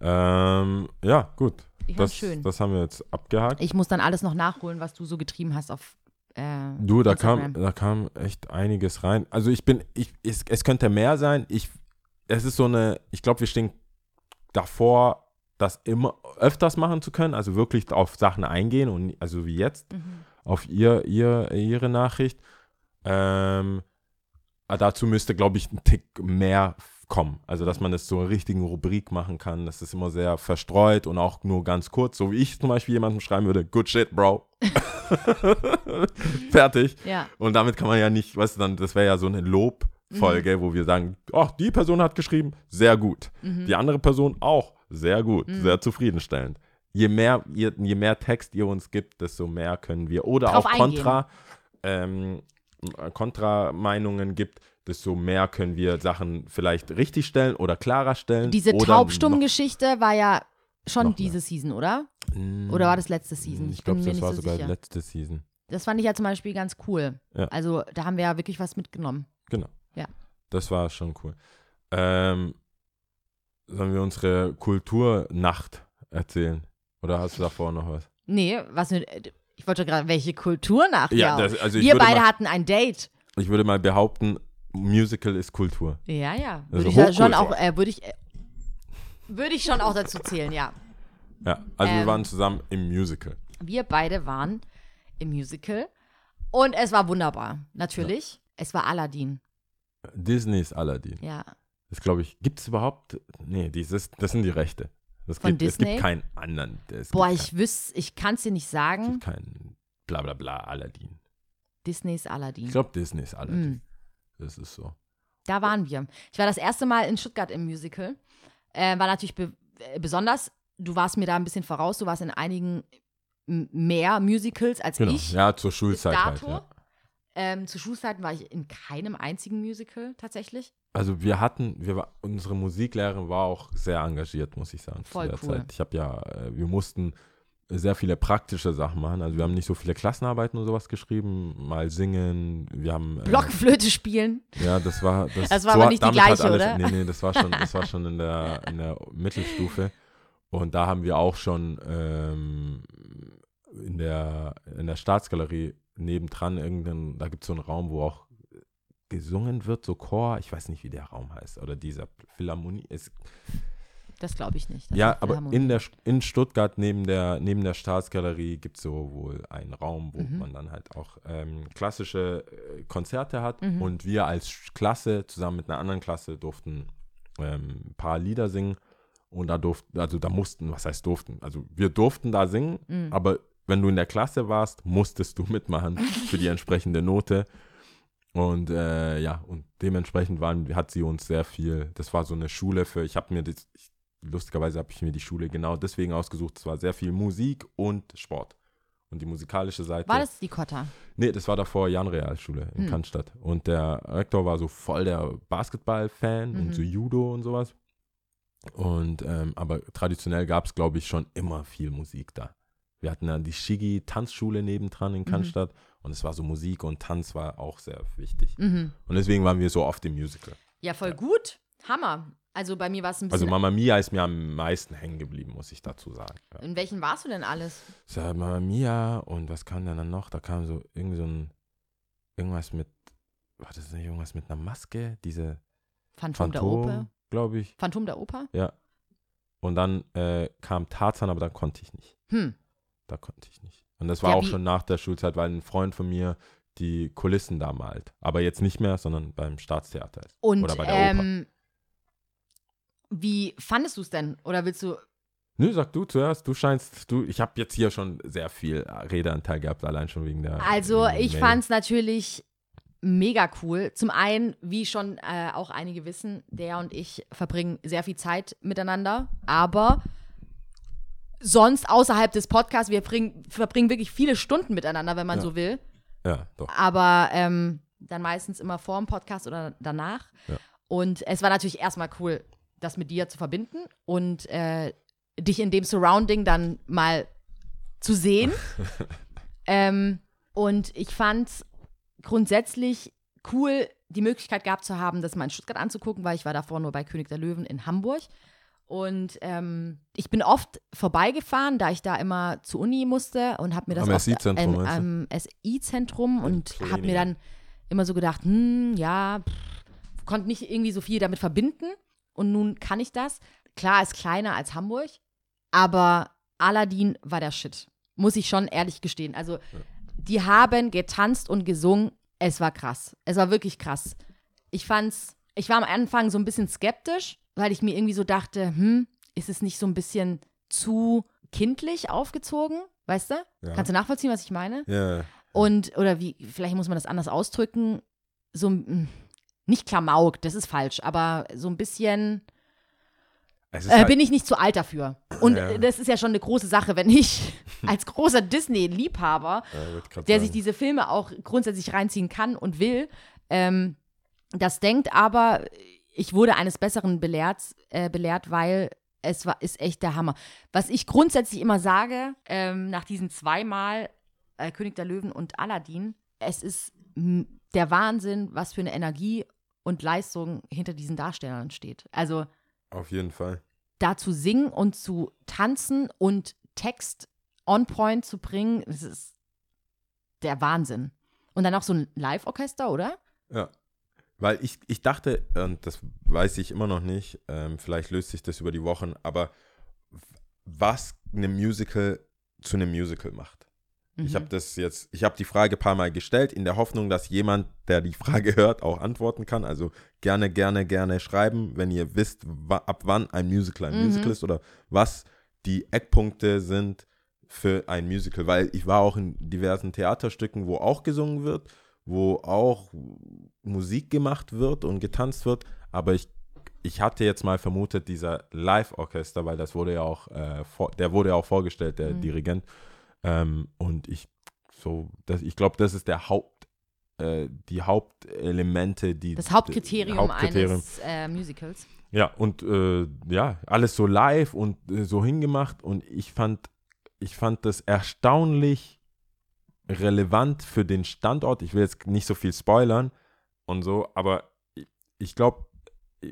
Ähm, ja, gut. Ich Das, schön. das haben wir jetzt abgehakt. Ich muss dann alles noch nachholen, was du so getrieben hast auf äh, Du, da kam, Instagram. da kam echt einiges rein. Also ich bin, ich, es, es könnte mehr sein. Ich, es ist so eine, ich glaube, wir stehen davor, das immer öfters machen zu können, also wirklich auf Sachen eingehen und also wie jetzt Mhm. auf ihr, ihr ihre Nachricht. Ähm, aber dazu müsste, glaube ich, ein Tick mehr kommen. Also, dass man das so eine richtigen Rubrik machen kann. Das ist immer sehr verstreut und auch nur ganz kurz. So wie ich zum Beispiel jemandem schreiben würde, good shit, bro. Fertig. Ja, Und damit kann man ja nicht, weißt du, dann, das wäre ja so eine Lobfolge, wo wir sagen, ach, die Person hat geschrieben, sehr gut. Mhm. Die andere Person auch, sehr gut, sehr zufriedenstellend. Je mehr, je, je mehr Text ihr uns gibt, desto mehr können wir, oder Drauf auch. Kontra, ähm, äh, Kontra-Meinungen gibt, desto mehr können wir Sachen vielleicht richtig stellen oder klarer stellen. diese Taubstumm-Geschichte war ja schon diese Season, oder? noch- Oder war das letzte Season? Ich glaube, bin mir das war so sogar sicher. letzte Season. Das fand ich ja zum Beispiel ganz cool. Ja. Also da haben wir ja wirklich was mitgenommen. Genau. Ja. Das war schon cool. Ähm, sollen wir unsere Kulturnacht erzählen? Oder hast du davor noch was? Nee, was mit, ich wollte gerade, welche Kulturnacht? Ja, Ja, das- also ich wir würde beide mal- hatten ein Date. Ich würde mal behaupten, Musical ist Kultur. Ja, ja. Das Würde ist ich ja schon auch, äh, würde ich, äh, würde ich schon auch dazu zählen, ja. Ja, also wir Ähm. waren zusammen im Musical. Wir beide waren im Musical und es war wunderbar. Natürlich. Es war Aladdin. Disney's Aladdin. Ja. Das glaube ich, gibt es überhaupt? Nee, dieses, das sind die Rechte. Das Von gibt, Es Disney? gibt keinen anderen. Es Boah, ich wüsste, ich kann es dir nicht sagen. gibt keinen bla bla bla Aladdin. Disneys Aladdin. Ich glaube, Disney's Aladdin. Mm. Das ist so. Da waren wir. Ich war das erste Mal in Stuttgart im Musical. Äh, war natürlich be äh, besonders. Du warst mir da ein bisschen voraus. Du warst in einigen mehr Musicals als Genau. ich. Ja, zur Schulzeit halt. Ja. Ähm, zu Schulzeiten war ich in keinem einzigen Musical tatsächlich. Also wir hatten, wir war, unsere Musiklehrerin war auch sehr engagiert, muss ich sagen, Voll zu der cool. Zeit. Ich habe ja, äh, wir mussten sehr viele praktische Sachen machen. Also wir haben nicht so viele Klassenarbeiten und sowas geschrieben, mal singen, wir haben äh, Blockflöte spielen. Ja, das war das, Das war aber nicht die gleiche, alles, oder? Nee, nee, das war schon, das war schon in der, in der Mittelstufe. Und da haben wir auch schon ähm, in, der, in der Staatsgalerie nebendran irgendeinen, da gibt es so einen Raum, wo auch gesungen wird, so Chor, ich weiß nicht, wie der Raum heißt, oder dieser Philharmonie. Es, Das glaube ich nicht. Das ja, ist aber in, der, in Stuttgart neben der, neben der Staatsgalerie gibt es so wohl einen Raum, wo Mhm. man dann halt auch ähm, klassische äh, Konzerte hat. Mhm. Und wir als Klasse zusammen mit einer anderen Klasse durften ähm, ein paar Lieder singen. Und da durften, also da mussten, was heißt durften? Also wir durften da singen, Mhm. aber wenn du in der Klasse warst, musstest du mitmachen für die entsprechende Note. Und äh, ja, und dementsprechend waren, hat sie uns sehr viel, das war so eine Schule für, ich habe mir das, ich, lustigerweise habe ich mir die Schule genau deswegen ausgesucht, es war sehr viel Musik und Sport. Und die musikalische Seite. War das die Kotta? Nee, das war davor Jan Realschule in Hm. Cannstatt. Und der Rektor war so voll der Basketball-Fan Mhm. und so Judo und sowas. Und ähm, aber traditionell gab es, glaube ich, schon immer viel Musik da. Wir hatten dann die Shigi Tanzschule nebendran in Mhm. Cannstatt und es war so Musik und Tanz war auch sehr wichtig. Mhm. Und deswegen waren wir so oft im Musical. Ja, voll gut. Hammer. Also bei mir war es ein Also bisschen. Mamma Mia ist mir am meisten hängen geblieben, muss ich dazu sagen. Ja. in welchen warst du denn alles? So, Mamma Mia und was kam denn dann noch? Da kam so irgend so ein irgendwas mit, war das nicht irgendwas mit einer Maske? Diese Phantom, der Oper. Phantom, glaube ich. Phantom der Oper? Ja. Und dann äh, kam Tarzan, aber dann konnte ich nicht. Hm. Da konnte ich nicht. Und das war Ja, auch schon nach der Schulzeit, weil ein Freund von mir die Kulissen da malt. Aber jetzt nicht mehr, sondern beim Staatstheater ist. Und Oder bei der Oper. ähm, wie fandest du es denn? Oder willst du. Nö, sag du zuerst. Du scheinst, du, ich habe jetzt hier schon sehr viel Redeanteil gehabt, allein schon wegen der. Also, ich fand es natürlich mega cool. Zum einen, wie schon äh, auch einige wissen, der und ich verbringen sehr viel Zeit miteinander, aber sonst außerhalb des Podcasts, wir bringen, verbringen wirklich viele Stunden miteinander, wenn man Ja. so will. Ja, doch. aber ähm, dann meistens immer vor dem Podcast oder danach. Ja. Und es war natürlich erstmal cool, das mit dir zu verbinden und äh, dich in dem Surrounding dann mal zu sehen. ähm, und ich fand grundsätzlich cool, die Möglichkeit gehabt zu haben, das mal in Stuttgart anzugucken, weil ich war davor nur bei König der Löwen in Hamburg. Und ähm, ich bin oft vorbeigefahren, da ich da immer zur Uni musste und habe mir das Am SI-Zentrum, am SI-Zentrum und habe mir dann immer so gedacht, hm, ja, pff, konnte nicht irgendwie so viel damit verbinden. Und nun kann ich das. Klar, ist kleiner als Hamburg, aber Aladdin war der Shit. Muss ich schon ehrlich gestehen. Also, die haben getanzt und gesungen. Es war krass. Es war wirklich krass. Ich fand's, ich war am Anfang so ein bisschen skeptisch, weil ich mir irgendwie so dachte, hm, ist es nicht so ein bisschen zu kindlich aufgezogen? Weißt du? Ja. Kannst du nachvollziehen, was ich meine? Ja, Und, oder wie, vielleicht muss man das anders ausdrücken, so mm, nicht Klamauk, das ist falsch, aber so ein bisschen äh, halt, bin ich nicht zu alt dafür. Und Ja. das ist ja schon eine große Sache, wenn ich als großer Disney-Liebhaber, Ja, der sagen. sich diese Filme auch grundsätzlich reinziehen kann und will, ähm, das denkt, aber ich wurde eines Besseren belehrt, äh, belehrt weil es war, ist echt der Hammer. Was ich grundsätzlich immer sage, ähm, nach diesen zweimal äh, König der Löwen und Aladdin, es ist der Wahnsinn, was für eine Energie und Leistung hinter diesen Darstellern steht. Also Auf jeden Fall. da zu singen und zu tanzen und Text on point zu bringen, das ist der Wahnsinn. Und dann auch so ein Live-Orchester, oder? Ja. Weil ich, ich dachte, und das weiß ich immer noch nicht, ähm, vielleicht löst sich das über die Wochen, aber was eine Musical zu einem Musical macht. Ich Mhm. habe das jetzt, ich habe die Frage ein paar Mal gestellt, in der Hoffnung, dass jemand, der die Frage hört, auch antworten kann. Also gerne, gerne, gerne schreiben, wenn ihr wisst, ab wann ein Musical ein Mhm. Musical ist oder was die Eckpunkte sind für ein Musical. Weil ich war auch in diversen Theaterstücken, wo auch gesungen wird, wo auch Musik gemacht wird und getanzt wird. Aber ich, ich hatte jetzt mal vermutet, dieser Live-Orchester, weil das wurde ja auch, äh, vor, der wurde ja auch vorgestellt, der Mhm. Dirigent. Ähm, und ich so, das, ich glaube, das ist der Haupt, äh, die Hauptelemente, die Das Hauptkriterium, Hauptkriterium. eines äh, Musicals. Ja, und äh, ja, alles so live und äh, so hingemacht und ich fand, ich fand das erstaunlich relevant für den Standort. Ich will jetzt nicht so viel spoilern und so, aber ich, glaube,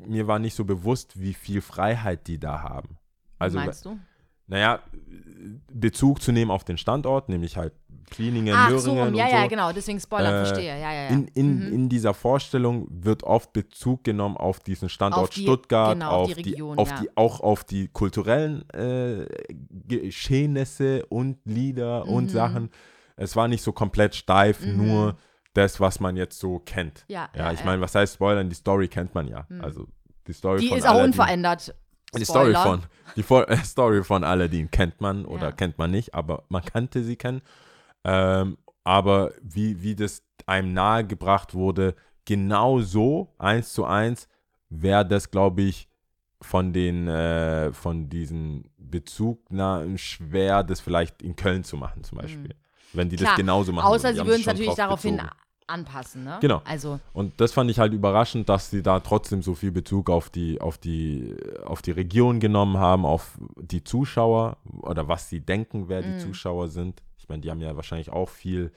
mir war nicht so bewusst, wie viel Freiheit die da haben. Also meinst du? naja, Bezug zu nehmen auf den Standort, nämlich halt Kliningen, Ach Möhringen so, ja, und ja, so. genau, deswegen Spoiler, Äh, verstehe, ja, ja, ja. In, in, Mhm. in dieser Vorstellung wird oft Bezug genommen auf diesen Standort Auf die- Stuttgart, genau, auf auf die die, Region, auf ja. die, auch auf die kulturellen äh, Geschehnisse und Lieder und Mhm. Sachen. Es war nicht so komplett steif, Mhm. nur das, was man jetzt so kennt. ja, Ja, ich meine, was heißt Spoilern? Die Story kennt man ja. Mhm. Also die Story die von ist auch Aladdin- unverändert. die Story Spoiler. von, die Story von Aladdin kennt man oder Ja. kennt man nicht, aber man kannte sie kennen. Ähm, aber wie, wie das einem nahegebracht wurde, genau so, eins zu eins, wäre das, glaube ich, von den, äh, von diesen Bezugnahmen schwer, das vielleicht in Köln zu machen, zum Beispiel. Wenn die. Klar, das genauso machen. Außer. Die sie würden es natürlich daraufhin anpassen, ne? Genau. Also, Und das fand ich halt überraschend, dass sie da trotzdem so viel Bezug auf die, auf die, auf die Region genommen haben, auf die Zuschauer oder was sie denken, wer die Mm. Zuschauer sind. Ich meine, die haben ja wahrscheinlich auch viel,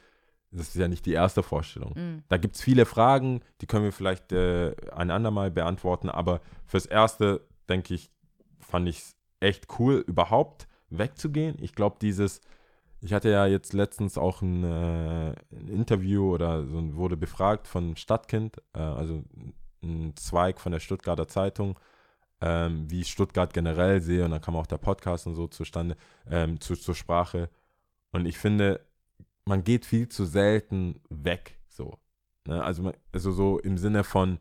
das ist ja nicht die erste Vorstellung. mh. Da gibt es viele Fragen, die können wir vielleicht äh, ein andermal beantworten, aber fürs Erste, denke ich, fand ich es echt cool, überhaupt wegzugehen. Ich glaube, dieses, ich hatte ja jetzt letztens auch ein, äh, ein Interview oder so wurde befragt von Stadtkind, äh, also ein Zweig von der Stuttgarter Zeitung, ähm, wie ich Stuttgart generell sehe und dann kam auch der Podcast und so zustande, ähm, zu, zur Sprache. Und ich finde, man geht viel zu selten weg, so. Ne? Also, man, also so im Sinne von,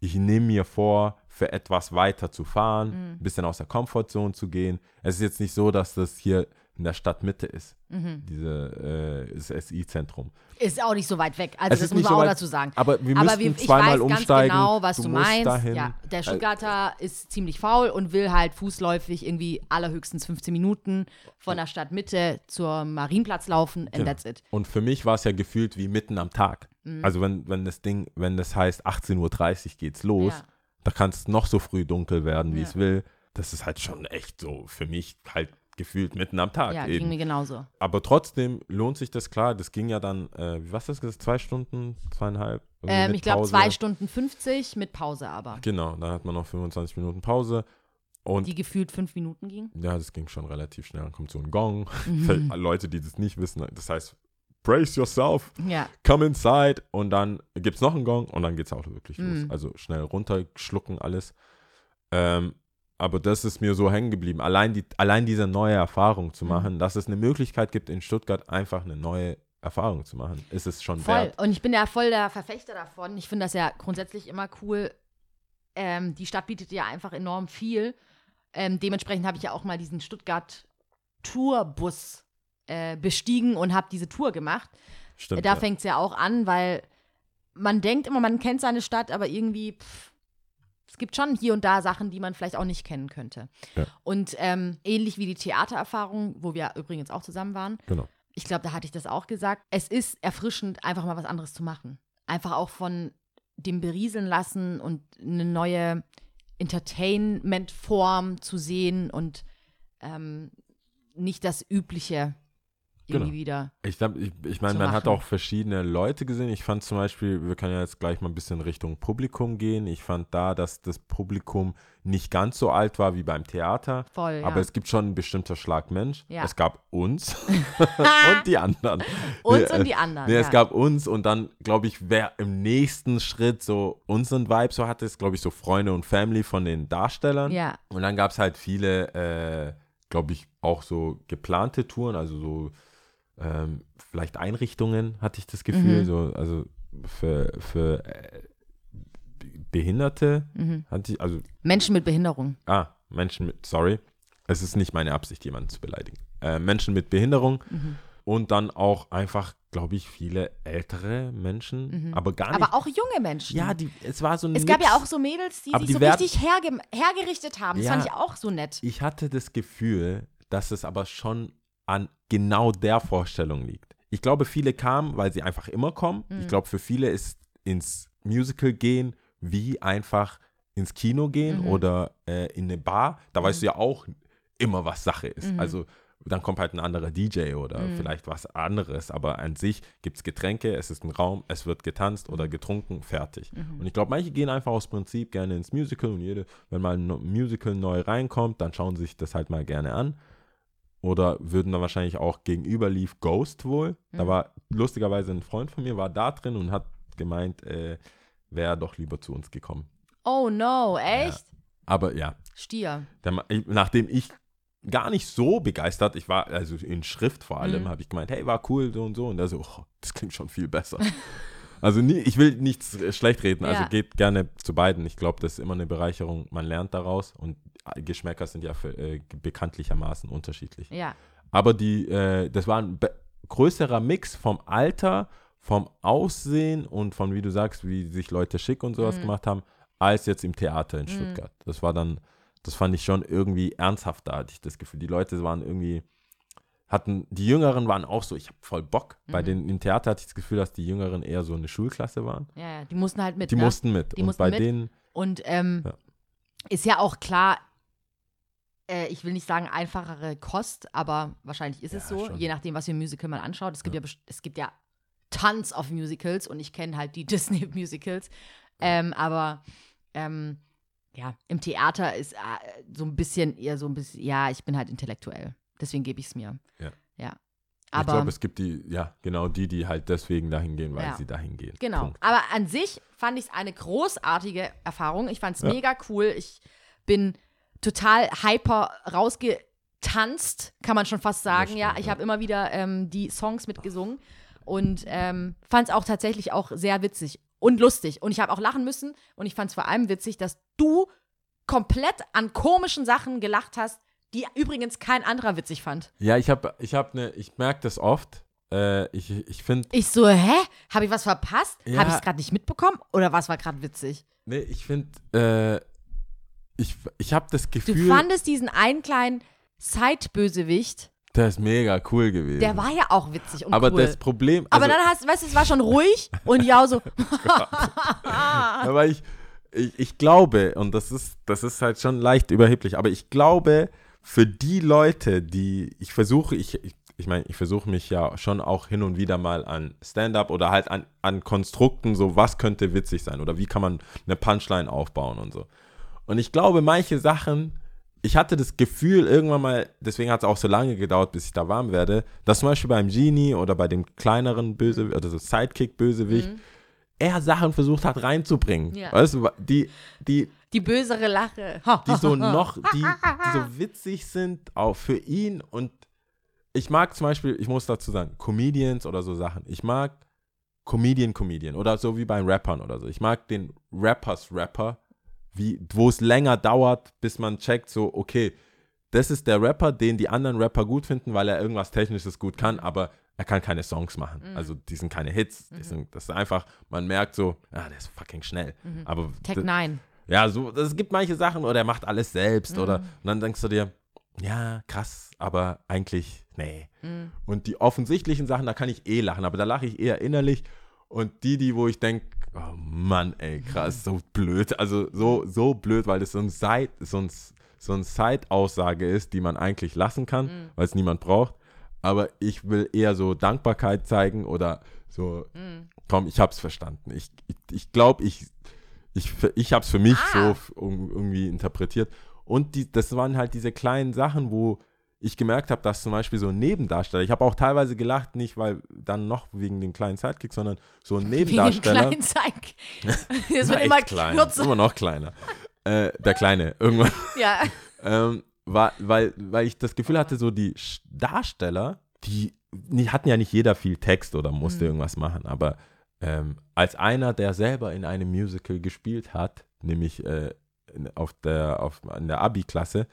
ich nehme mir vor, für etwas weiter zu fahren, Mhm. ein bisschen aus der Komfortzone zu gehen. Es ist jetzt nicht so, dass das hier in der Stadtmitte ist, Mhm. diese, äh, SI-Zentrum. Ist auch nicht so weit weg. Also, Es das muss man so auch weit- dazu sagen. Aber wir Aber müssten wir, ich zweimal weiß ganz umsteigen. genau, was du, musst meinst. Dahin. Ja, der Also, Stuttgarter ist ziemlich faul und will halt fußläufig irgendwie allerhöchstens 15 Minuten von der Stadtmitte zur Marienplatz laufen and Genau. that's it. Und für mich war es ja gefühlt wie mitten am Tag. Mhm. Also wenn, wenn das Ding, wenn das heißt 18.30 Uhr geht's los, Ja. da kann es noch so früh dunkel werden, wie Ja. es will. Das ist halt schon echt so für mich halt gefühlt mitten am Tag. Ja, eben. ging mir genauso. Aber trotzdem lohnt sich das klar. Das ging ja dann, äh, wie was ist das, zwei Stunden, zweieinhalb? Ähm, ich glaube zwei Stunden 50 mit Pause aber. Genau, dann hat man noch 25 Minuten Pause. Und Die gefühlt fünf Minuten ging. ja, das ging schon relativ schnell. Dann kommt so ein Gong. Mhm. Leute, die das nicht wissen, das heißt, brace yourself, Ja. come inside. Und dann gibt es noch einen Gong und dann geht es auch wirklich Mhm. los. Also schnell runterschlucken alles. Ähm, aber das ist mir so hängen geblieben. Allein, die, allein diese neue Erfahrung Mhm. zu machen, dass es eine Möglichkeit gibt, in Stuttgart einfach eine neue Erfahrung zu machen, ist es schon Voll. wert. Und ich bin ja voll der Verfechter davon. Ich finde das ja grundsätzlich immer cool. Ähm, die Stadt bietet ja einfach enorm viel. Ähm, dementsprechend habe ich ja auch mal diesen Stuttgart-Tourbus äh, bestiegen und habe diese Tour gemacht. Stimmt. da ja. fängt es ja auch an, weil man denkt immer, man kennt seine Stadt, aber irgendwie, pff, es gibt schon hier und da Sachen, die man vielleicht auch nicht kennen könnte. Ja. Und ähm, ähnlich wie die Theatererfahrung, wo wir übrigens auch zusammen waren, Genau. ich glaube, da hatte ich das auch gesagt, es ist erfrischend, einfach mal was anderes zu machen. Einfach auch von dem berieseln lassen und eine neue Entertainment-Form zu sehen und ähm, nicht das Übliche irgendwie Genau. wieder. Ich, glaub, ich, ich meine, man hat machen. auch verschiedene Leute gesehen. Ich fand zum Beispiel, wir können ja jetzt gleich mal ein bisschen Richtung Publikum gehen. Ich fand da, dass das Publikum nicht ganz so alt war wie beim Theater. Voll, Aber ja. es gibt schon ein bestimmter Schlag Mensch. Ja. Es gab uns und die anderen. Uns und die anderen. Nee, ja. es gab uns und dann, glaube ich, wer im nächsten Schritt so unseren Vibe so hatte, ist, glaube ich, so Freunde und Family von den Darstellern. Ja, Und dann gab es halt viele, äh, glaube ich, auch so geplante Touren, also so ähm, vielleicht Einrichtungen, hatte ich das Gefühl, Mhm. so, also für, für äh, Behinderte, mhm. hatte ich, also, Menschen mit Behinderung. ah, Menschen mit, sorry, es ist nicht meine Absicht, jemanden zu beleidigen. Äh, Menschen mit Behinderung Mhm. und dann auch einfach, glaube ich, viele ältere Menschen, Mhm. aber gar nicht. Aber auch junge Menschen. ja, die, es war so ein es gab Mix. ja auch so Mädels, die sich die so richtig herge hergerichtet haben. Das Ja. fand ich auch so nett. Ich hatte das Gefühl, dass es aber schon an genau der Vorstellung liegt. Ich glaube, viele kamen, weil sie einfach immer kommen. Mhm. Ich glaube, für viele ist ins Musical gehen wie einfach ins Kino gehen Mhm. oder äh, in eine Bar. Da weißt du ja auch immer, was Sache ist. Mhm. Also dann kommt halt ein anderer DJ oder Mhm. vielleicht was anderes. Aber an sich gibt es Getränke, es ist ein Raum, es wird getanzt oder getrunken, fertig. Mhm. Und ich glaube, manche gehen einfach aus Prinzip gerne ins Musical und jede, wenn mal ein Musical neu reinkommt, dann schauen sie sich das halt mal gerne an. Oder würden dann wahrscheinlich auch gegenüber lief Ghost wohl. Da Mhm. war lustigerweise ein Freund von mir, war da drin und hat gemeint, äh, wäre doch lieber zu uns gekommen. Oh no, echt? Aber ja, Stier. der, nachdem ich gar nicht so begeistert, ich war, also in Schrift vor allem, Mhm. habe ich gemeint, hey, war cool, so und so. Und er so, oh, das klingt schon viel besser. also nie, ich will nichts äh, schlecht reden, also Ja. geht gerne zu beiden. Ich glaube, das ist immer eine Bereicherung, man lernt daraus und Geschmäcker sind ja für, äh, bekanntlichermaßen unterschiedlich. Ja. Aber die, äh, das war ein größerer Mix vom Alter, vom Aussehen und von, wie du sagst, wie sich Leute schick und sowas Mhm. gemacht haben, als jetzt im Theater in Mhm. Stuttgart. Das war dann, das fand ich schon irgendwie ernsthafter, hatte ich das Gefühl. Die Leute waren irgendwie, hatten, die Jüngeren waren auch so, ich habe voll Bock. Bei Mhm. den, im Theater hatte ich das Gefühl, dass die Jüngeren eher so eine Schulklasse waren. Ja, ja, die mussten halt mit. Die ne? mussten mit. Die und mussten bei mit. denen, Und ähm, Ja. ist ja auch klar, äh, ich will nicht sagen einfachere Kost, aber wahrscheinlich ist es Ja, so, schon. je nachdem, was für ein Musical man anschaut. Es gibt ja, best- es gibt ja tons of Musicals und ich kenne halt die Disney-Musicals. Ähm, aber ähm, ja, im Theater ist äh, so ein bisschen eher so ein bisschen, ja, ich bin halt intellektuell. Deswegen gebe ich es mir. Ja. Ja. ich Aber glaube, es gibt die, ja, genau die, die halt deswegen dahin gehen, weil Ja. sie dahin gehen. Genau. Punkt. Aber an sich fand ich es eine großartige Erfahrung. Ich fand es Ja. mega cool. Ich bin total hyper rausgetanzt, kann man schon fast sagen. Das ja, stimmt, ich ja. habe immer wieder ähm, die Songs mitgesungen und ähm, fand es auch tatsächlich auch sehr witzig und lustig. Und ich habe auch lachen müssen und ich fand es vor allem witzig, dass du komplett an komischen Sachen gelacht hast, die übrigens kein anderer witzig fand. Ja, ich habe, ich habe eine, ich merke das oft. Äh, ich ich finde, Ich so, hä? Habe ich was verpasst? Ja. Habe ich es gerade nicht mitbekommen? Oder was war gerade witzig? nee, ich finde, äh, ich, ich habe das Du Gefühl, fandest diesen einen kleinen Side-Bösewicht, der ist mega cool gewesen. der war ja auch witzig und aber cool. das Problem, aber also, dann hast du, weißt du, es war schon ruhig und ja so, aber ich, ich, ich glaube, und das ist, das ist halt schon leicht überheblich, aber ich glaube, für die Leute, die, ich versuche, ich, ich, ich meine, ich versuche mich ja schon auch hin und wieder mal an Stand-up oder halt an, an Konstrukten, so was könnte witzig sein oder wie kann man eine Punchline aufbauen und so. Und ich glaube, manche Sachen, ich hatte das Gefühl irgendwann mal, deswegen hat es auch so lange gedauert, bis ich da warm werde, dass zum Beispiel beim Genie oder bei dem kleineren Böse, oder so Sidekick-Bösewicht, er Sachen versucht hat reinzubringen. Ja. Weißt du, die, die, die bösere Lache. die so noch, die, die so witzig sind, auch für ihn. Und ich mag zum Beispiel, ich muss dazu sagen, Comedians oder so Sachen. Ich mag Comedian, Comedian oder so wie bei Rappern oder so. Ich mag den Rappers Rapper, wie, wo es länger dauert, bis man checkt, so, okay, das ist der Rapper, den die anderen Rapper gut finden, weil er irgendwas Technisches gut kann, aber er kann keine Songs machen. Also die sind keine Hits. Die sind, das ist einfach, man merkt so, ah, der ist fucking schnell. Aber Tech d- 9. ja, so, es gibt manche Sachen oder er macht alles selbst Mhm. oder und dann denkst du dir, ja, krass, aber eigentlich, nee. Mhm. Und die offensichtlichen Sachen, da kann ich eh lachen, aber da lache ich eher innerlich. Und die, die, wo ich denke, oh Mann, ey, krass, so blöd. Also so, so blöd, weil das so ein Side, so ein, so ein Side-Aussage ist, die man eigentlich lassen kann, Mhm. weil es niemand braucht. Aber ich will eher so Dankbarkeit zeigen oder so, Mhm. komm, ich hab's verstanden. Ich glaube, ich, ich, glaub, ich, ich, ich hab's für mich Ah. so irgendwie interpretiert. Und die, das waren halt diese kleinen Sachen, wo ich gemerkt habe, dass zum Beispiel so ein Nebendarsteller, ich habe auch teilweise gelacht, nicht weil dann noch wegen den kleinen Sidekicks, sondern so ein Wegen dem Nebendarsteller. kleinen Zeig. Das wird immer klein, kürzer. immer noch kleiner. äh, der Kleine, irgendwann. Ja. ähm, war, weil, weil ich das Gefühl hatte, so die Darsteller, die, die hatten ja nicht jeder viel Text oder musste Mhm. irgendwas machen, aber ähm, als einer, der selber in einem Musical gespielt hat, nämlich äh, in, auf der, auf, in der Abi-Klasse,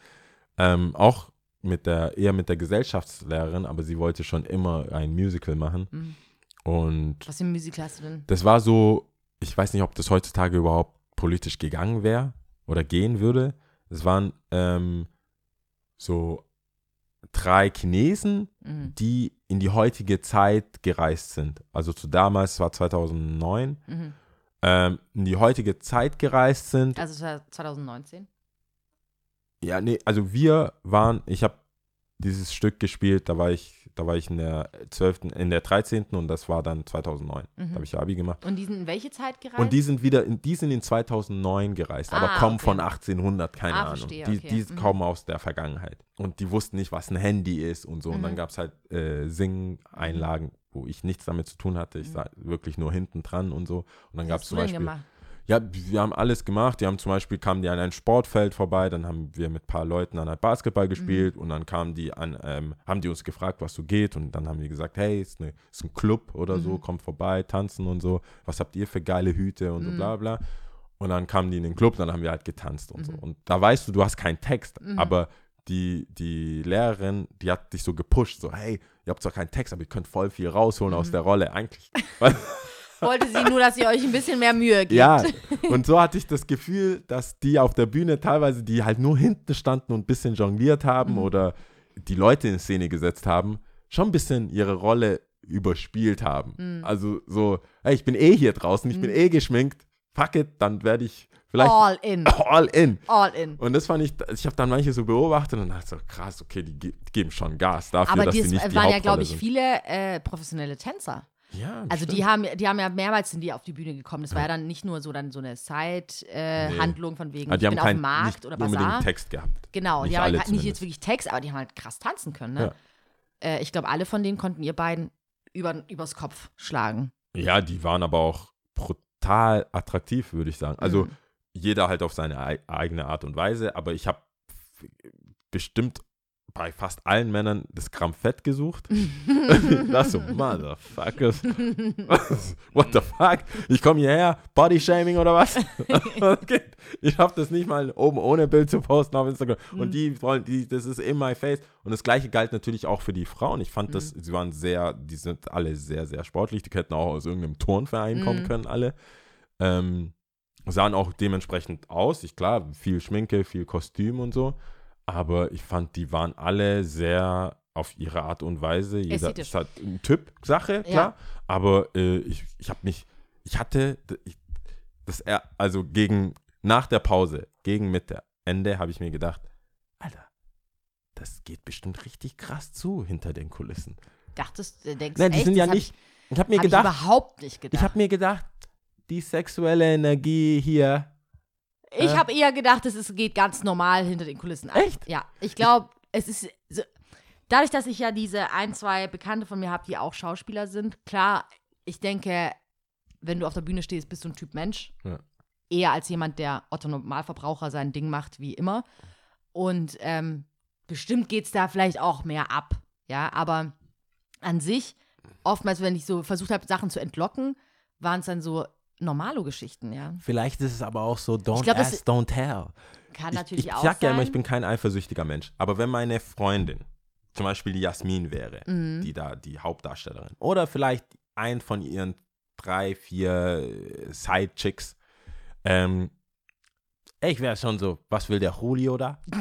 ähm, auch mit der, eher mit der Gesellschaftslehrerin, aber sie wollte schon immer ein Musical machen. Mhm. Und Was für eine Musik hast du denn? das war so, ich weiß nicht, ob das heutzutage überhaupt politisch gegangen wäre oder gehen würde. Es waren ähm, so drei Chinesen, Mhm. die in die heutige Zeit gereist sind. Also zu damals, es war 2009, Mhm. ähm, in die heutige Zeit gereist sind. Also es war 2019. Ja, nee, also wir waren, ich habe dieses Stück gespielt, da war ich, da war ich in der 12., in der 13. und das war dann 2009. Da habe ich Abi gemacht. Und die sind in welche Zeit gereist? Und die sind wieder, in, die sind in 2009 gereist, aber Ah, kommen okay. von 1800, keine Ah, Ahnung. verstehe, die okay. die Mhm. kommen aus der Vergangenheit. Und die wussten nicht, was ein Handy ist und so. Und dann Mhm. gab es halt äh, Sing-Einlagen, wo ich nichts damit zu tun hatte. Ich sah wirklich nur hinten dran und so. Und dann gab es zum Beispiel. gemacht? Ja, wir haben alles gemacht. Die haben zum Beispiel, kamen die an ein Sportfeld vorbei, dann haben wir mit ein paar Leuten an Basketball gespielt und dann kamen die an, ähm, haben die uns gefragt, was so geht und dann haben die gesagt, hey, ist, eine, ist ein Club oder so, kommt vorbei, tanzen und so. Was habt ihr für geile Hüte und so bla bla. Und dann kamen die in den Club, dann haben wir halt getanzt und so. Und da weißt du, du hast keinen Text, aber die, die Lehrerin, die hat dich so gepusht, so, hey, ihr habt zwar keinen Text, aber ihr könnt voll viel rausholen aus der Rolle. Eigentlich. Wollte sie nur, dass ihr euch ein bisschen mehr Mühe gebt. Ja, und so hatte ich das Gefühl, dass die auf der Bühne teilweise, die halt nur hinten standen und ein bisschen jongliert haben Mhm. oder die Leute in Szene gesetzt haben, schon ein bisschen ihre Rolle überspielt haben. Mhm. Also so, hey, ich bin eh hier draußen, ich bin eh geschminkt, fuck it, dann werde ich vielleicht All in. all in. All in. Und das fand ich, ich habe dann manche so beobachtet und dachte so, krass, okay, die, ge- die geben schon Gas dafür, Aber dass die sie nicht die waren ja, glaube ich, sind. viele äh, professionelle Tänzer. Ja, Also stimmt. die haben, die haben ja mehrmals sind die auf die Bühne gekommen. Das war ja dann nicht nur so dann so eine Side-Handlung von wegen, Ah, ich bin auf keinen dem Markt nicht oder unbedingt Bazar. Text gehabt. Genau, Nicht die haben halt nicht jetzt wirklich Text, aber die haben halt krass tanzen können. Ne? Äh, ich glaube, alle von denen konnten ihr beiden über, übers Kopf schlagen. Ja, die waren aber auch brutal attraktiv, würde ich sagen. Also Mhm. jeder halt auf seine ei- eigene Art und Weise, aber ich habe bestimmt bei fast allen Männern das Gramm Fett gesucht. das so, Motherfuckers. What the fuck? Ich komme hierher, Bodyshaming oder was? Ich habe das nicht mal oben ohne Bild zu posten auf Instagram. Und die wollen, die, das ist in my face. Und das gleiche galt natürlich auch für die Frauen. Ich fand das, sie waren sehr, die sind alle sehr, sehr sportlich. Die hätten auch aus irgendeinem Turnverein kommen Mhm. können, alle. Ähm, sahen auch dementsprechend aus. Ich klar, viel Schminke, viel Kostüm und so. Aber ich fand, die waren alle sehr auf ihre Art und Weise. Jeder Ästhetisch. ist halt eine Typ-Sache, klar. Aber äh, ich, ich habe mich, ich hatte, ich, das, er- also gegen, nach der Pause, gegen Mitte, Ende, habe ich mir gedacht, Alter, das geht bestimmt richtig krass zu hinter den Kulissen. Dachtest, äh, denkst Nein, die echt, sind ja hab nicht, ich habe mir Ich, hab ich gedacht, überhaupt nicht gedacht. ich habe mir gedacht, die sexuelle Energie hier, Ich Äh. habe eher gedacht, es geht ganz normal hinter den Kulissen ab. Echt? Ja, ich glaube, es ist so, dadurch, dass ich ja diese ein, zwei Bekannte von mir habe, die auch Schauspieler sind, klar, ich denke, wenn du auf der Bühne stehst, bist du ein Typ Mensch. Ja. Eher als jemand, der Otto Normalverbraucher sein Ding macht, wie immer. Und ähm, bestimmt geht es da vielleicht auch mehr ab. Ja, aber an sich, oftmals, wenn ich so versucht habe, Sachen zu entlocken, waren es dann so Normalo-Geschichten, ja. Vielleicht ist es aber auch so, don't glaub, das- ask, don't tell. Kann Ich, natürlich ich auch sag ja sein. immer, ich bin kein eifersüchtiger Mensch. Aber wenn meine Freundin, zum Beispiel die Jasmin wäre, Mhm. die da die Hauptdarstellerin, oder vielleicht ein von ihren drei, vier äh, Side-Chicks, ähm, ich wäre schon so, was will der Julio da?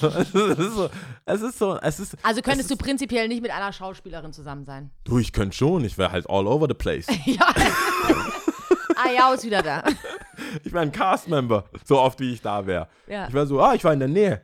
es ist so, es ist so, es ist, Also könntest es du ist, prinzipiell nicht mit einer Schauspielerin zusammen sein. du, ich könnte schon, ich wäre halt all over the place. ja. Ah ja, ist wieder da. Ich wäre ein Cast-Member, so oft wie ich da wäre. Ja. Ich wäre so, ah, ich war in der Nähe.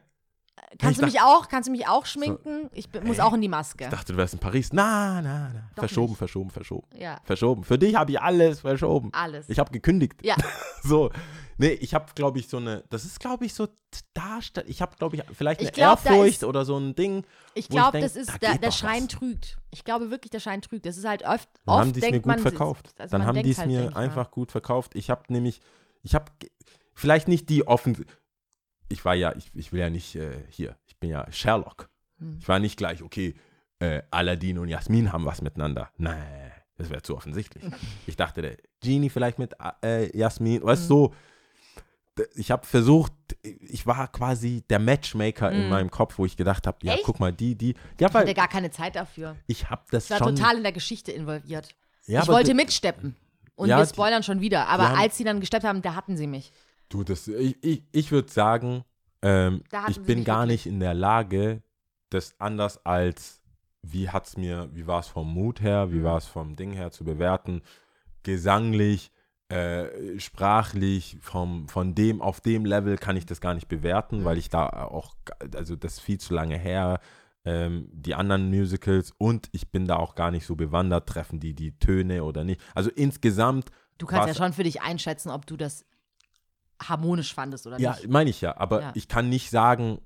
Kannst du ich mich auch, kannst du mich auch schminken? Ich bin, muss auch in die Maske. Ich dachte, du wärst in Paris. Na, na, na. Doch verschoben, nicht. verschoben, verschoben. Ja, Verschoben. Für dich habe ich alles verschoben. alles. Ich habe gekündigt. Ja. So. Nee, ich habe, glaube ich, so eine, das ist, glaube ich, so Darstellung. Ich habe, glaube ich, vielleicht eine Ich glaub, da Ehrfurcht ist- oder so ein Ding. Ich glaube, das ist, da der, geht der Schein was. trügt. Ich glaube wirklich, der Schein trügt. Das ist halt oft, Dann oft haben die es mir gut man, verkauft. also Dann haben die es halt, mir ich mal. einfach gut verkauft. Ich habe nämlich, ich habe vielleicht nicht die offen. Ich war ja, ich, ich will ja nicht äh, hier, ich bin ja Sherlock. Hm. Ich war nicht gleich, okay, äh, Aladdin und Jasmin haben was miteinander. Nein, das wäre zu offensichtlich. ich dachte, der Genie vielleicht mit äh, Jasmin, weißt Hm. du, so. D- Ich habe versucht, ich war quasi der Matchmaker in Mhm. meinem Kopf, wo ich gedacht habe, ja, Echt? guck mal, die, die, ja, Ich hatte gar keine Zeit dafür. ich habe das Ich war schon. total in der Geschichte involviert. ja, ich wollte mitsteppen. Und Ja, wir die- spoilern schon wieder. Aber als sie dann gesteppt haben, da hatten sie mich. Du, das, ich, ich, ich würde sagen, ähm, ich bin gar wirklich. nicht in der Lage, das anders als, wie hat's mir, wie war es vom Mut her, wie Mhm. war es vom Ding her zu bewerten, gesanglich, äh, sprachlich, vom, von dem, auf dem Level kann ich das gar nicht bewerten, weil ich da auch, also das ist viel zu lange her, ähm, die anderen Musicals und ich bin da auch gar nicht so bewandert, treffen die die Töne oder nicht. Also insgesamt. Du kannst ja schon für dich einschätzen, ob du das harmonisch fandest oder Ja, nicht. meine ich ja, aber Ja. ich kann nicht sagen,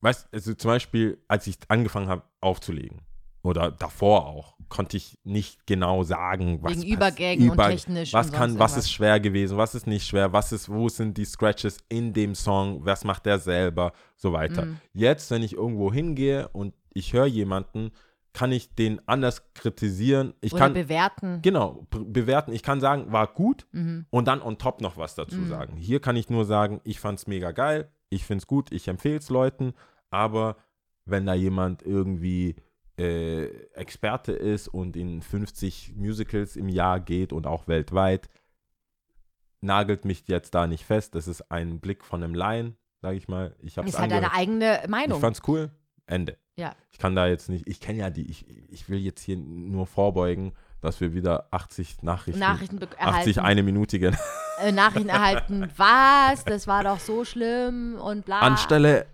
weißt also zum Beispiel, als ich angefangen habe aufzulegen oder davor auch, konnte ich nicht genau sagen, was Wegen Übergängen und Über- technisch was und kann, was ist schwer gewesen, was ist nicht schwer, was ist, wo sind die Scratches in dem Song, was macht der selber, so weiter. Mhm. Jetzt, wenn ich irgendwo hingehe und ich höre jemanden, kann ich den anders kritisieren. Ich oder kann bewerten. genau be- bewerten. Ich kann sagen, war gut Mhm. und dann on top noch was dazu Mhm. sagen. Hier kann ich nur sagen, ich fand's mega geil, ich find's gut, ich empfehle es Leuten, aber wenn da jemand irgendwie äh, Experte ist und in 50 Musicals im Jahr geht und auch weltweit, nagelt mich jetzt da nicht fest. Das ist ein Blick von einem Laien, sage ich mal. Ich hab's Ist halt deine eigene Ich Meinung. fand's cool. Ende. Ja. Ich kann da jetzt nicht, ich kenne ja die, ich, ich will jetzt hier nur vorbeugen, dass wir wieder 80 Nachrichten, Nachrichten be- 80 erhalten. eine Minütige äh, Nachrichten erhalten. Was? Das war doch so schlimm und bla. anstelle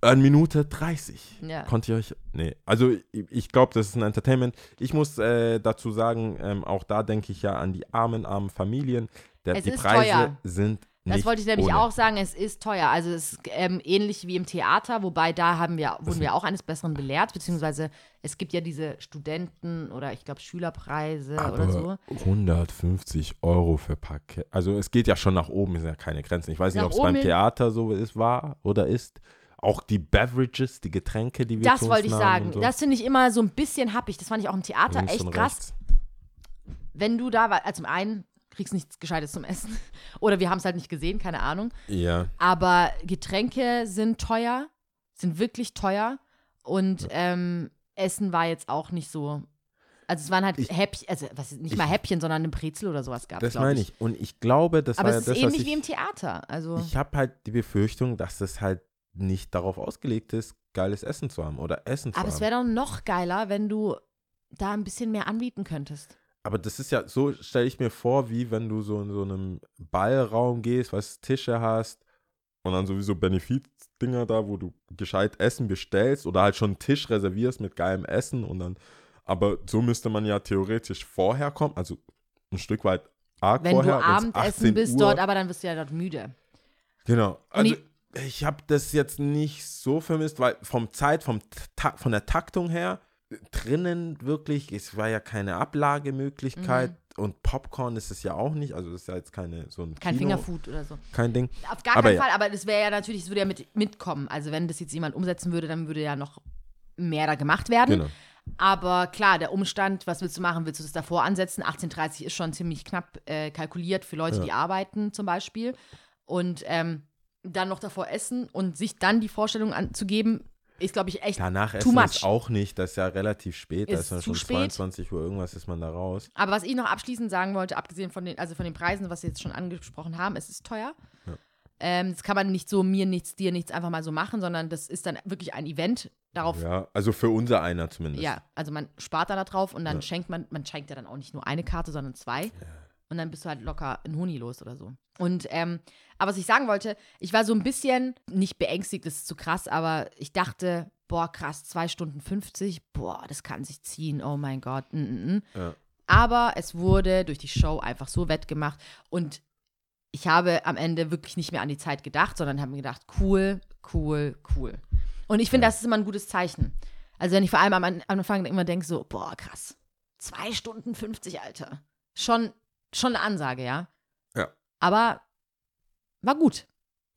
eine Minute 30. Ja. Konnt ihr euch, nee, also ich, ich glaube, das ist ein Entertainment. Ich muss äh, dazu sagen, ähm, auch da denke ich ja an die armen, armen Familien. Der, die Preise teuer. sind Das wollte ich nämlich ohne. auch sagen, es ist teuer. Also es ist ähm, ähnlich wie im Theater, wobei da haben wir, wurden wir auch eines Besseren belehrt, beziehungsweise es gibt ja diese Studenten- oder ich glaube Schülerpreise oder Aber so. 150 Euro für Parkett. Also es geht ja schon nach oben, ist ja keine Grenzen. Ich weiß nicht, Nach ob es beim Theater so ist, war oder ist. Auch die Beverages, die Getränke, die wir Das wollte ich sagen. so. Das finde ich immer so ein bisschen happig. Das fand ich auch im Theater Links echt krass. rechts. Wenn du da warst, also zum einen kriegst nichts Gescheites zum Essen. Oder wir haben es halt nicht gesehen, keine Ahnung. Ja, Aber Getränke sind teuer, sind wirklich teuer. Und ähm, Essen war jetzt auch nicht so. Also es waren halt Ich- Häppchen, also was ist, nicht ich- mal Häppchen, sondern eine Brezel oder sowas gab das glaub meine ich. Und ich glaube, das Aber war es ja ist das, was ähnlich ich, wie im Theater. Also Ich habe halt die Befürchtung, dass das halt nicht darauf ausgelegt ist, geiles Essen zu haben oder Essen zu aber es haben. wäre doch noch geiler, wenn du da ein bisschen mehr anbieten könntest. Aber das ist ja, so stelle ich mir vor, wie wenn du so in so einem Ballraum gehst, was Tische hast und dann sowieso Benefit-Dinger da, wo du gescheit Essen bestellst oder halt schon einen Tisch reservierst mit geilem Essen und dann, aber so müsste man ja theoretisch vorher kommen, also ein Stück weit arg Wenn vorher. du wenn's Abendessen 18 bist Uhr- dort, aber dann wirst du ja dort müde. Genau. Also ich habe das jetzt nicht so vermisst, weil vom Zeit, vom Ta von der Taktung her, drinnen wirklich, es war ja keine Ablagemöglichkeit und Popcorn ist es ja auch nicht, also das ist ja jetzt keine so ein Kein Kino, Fingerfood oder so. kein Ding. Auf gar Aber keinen ja. Fall, aber das wäre ja natürlich, es würde ja mit, mitkommen. Also wenn das jetzt jemand umsetzen würde, dann würde ja noch mehr da gemacht werden. Genau. Aber klar, der Umstand, was willst du machen? Willst du das davor ansetzen? 18.30 ist schon ziemlich knapp äh, kalkuliert für Leute, Ja. die arbeiten zum Beispiel. Und ähm, dann noch davor essen und sich dann die Vorstellung anzugeben, ist, glaube ich, echt Danach too much. ist auch nicht, das ist ja relativ spät, da Ist ist man schon spät. 22 Uhr irgendwas ist man da raus. Aber was ich noch abschließend sagen wollte, abgesehen von den, also von den Preisen, was wir jetzt schon angesprochen haben, es ist teuer. Ja. Ähm, das kann man nicht so mir nichts, dir nichts einfach mal so machen, sondern das ist dann wirklich ein Event. Darauf, ja, Ja, also für unser einer zumindest. also man spart da drauf und dann Ja. schenkt man, man schenkt ja dann auch nicht nur eine Karte, sondern zwei. Und dann bist du halt locker ein Huni los oder so. Und, ähm, aber was ich sagen wollte, ich war so ein bisschen, nicht beängstigt, das ist zu krass, aber ich dachte, boah, krass, zwei Stunden 50, boah, das kann sich ziehen, oh mein Gott. Mm, mm, mm. Ja. Aber es wurde durch die Show einfach so wettgemacht und ich habe am Ende wirklich nicht mehr an die Zeit gedacht, sondern habe mir gedacht, cool, cool, cool. Und ich finde, Ja. das ist immer ein gutes Zeichen. Also wenn ich vor allem am An- Anfang immer denke, so, boah, krass, zwei Stunden 50, Alter. Schon, schon eine Ansage, ja. Ja. Aber war gut.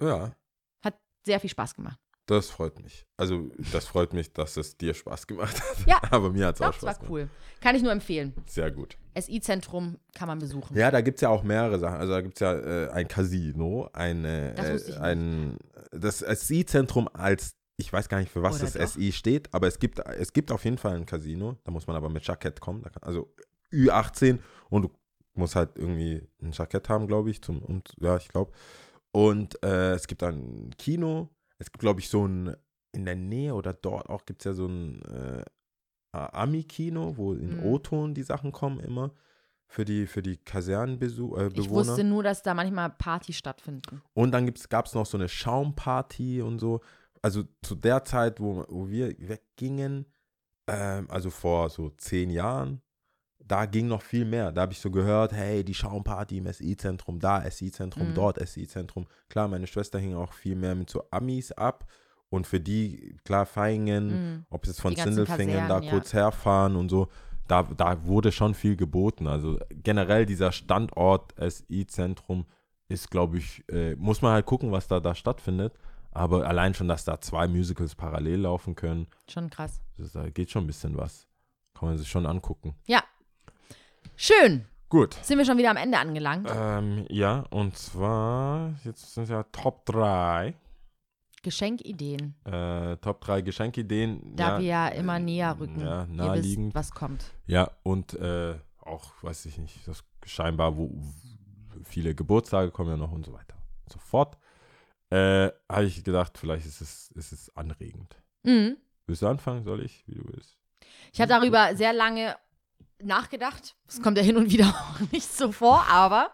ja, Hat sehr viel Spaß gemacht. das freut mich. Also das freut mich, dass es dir Spaß gemacht hat. Ja. Aber mir hat es auch Doch, es Spaß war gemacht. cool. Kann ich nur empfehlen. Sehr gut. SI-Zentrum kann man besuchen. Ja, da gibt es ja auch mehrere Sachen. Also da gibt es ja äh, ein Casino, ein, äh, Das äh, ein das SI-Zentrum als, ich weiß gar nicht, für was Oder das doch? SI steht, aber es gibt, es gibt auf jeden Fall ein Casino. Da muss man aber mit Jackett kommen. Kann, also Ü18 und du musst halt irgendwie ein Jackett haben, glaube ich. Zum, und, ja, ich glaube. Und äh, es gibt ein Kino. Es gibt, glaube ich, so ein, in der Nähe oder dort auch gibt es ja so ein äh, Ami-Kino, wo in Mhm. O-Ton die Sachen kommen immer. für die, für die Kasernenbewohner. Äh, Ich wusste nur, dass da manchmal Partys stattfinden. Und dann gab es noch so eine Schaumparty und so. Also zu der Zeit, wo, wo wir weggingen, ähm, also vor so zehn Jahren, da ging noch viel mehr. Da habe ich so gehört, hey, die Schaumparty im SI-Zentrum, da SI-Zentrum, Mhm. dort SI-Zentrum. Klar, meine Schwester hing auch viel mehr mit so Amis ab. Und für die, klar, Feingen, Mhm. ob es jetzt von Sindelfingen da ja. kurz herfahren und so, da, da wurde schon viel geboten. Also generell dieser Standort SI-Zentrum ist, glaube ich, äh, muss man halt gucken, was da, da stattfindet. Aber allein schon, dass da zwei Musicals parallel laufen können, Schon krass. das, da geht schon ein bisschen was. Kann man sich schon angucken. Ja. Schön. Gut. Sind wir schon wieder am Ende angelangt. Ähm, ja, und zwar, jetzt sind ja Top 3. Geschenkideen. Äh, Top 3 Geschenkideen. Da ja, wir ja immer näher rücken. Ja, Ihr wisst, naheliegend. was kommt. Ja, und äh, auch, weiß ich nicht, das scheinbar, wo viele Geburtstage kommen ja noch und so weiter und so fort. Äh, habe ich gedacht, vielleicht ist es, ist es anregend. Mhm. Willst du anfangen? Soll ich? Wie du willst. Ich habe darüber sehr lange nachgedacht. Es kommt ja hin und wieder auch nicht so vor, aber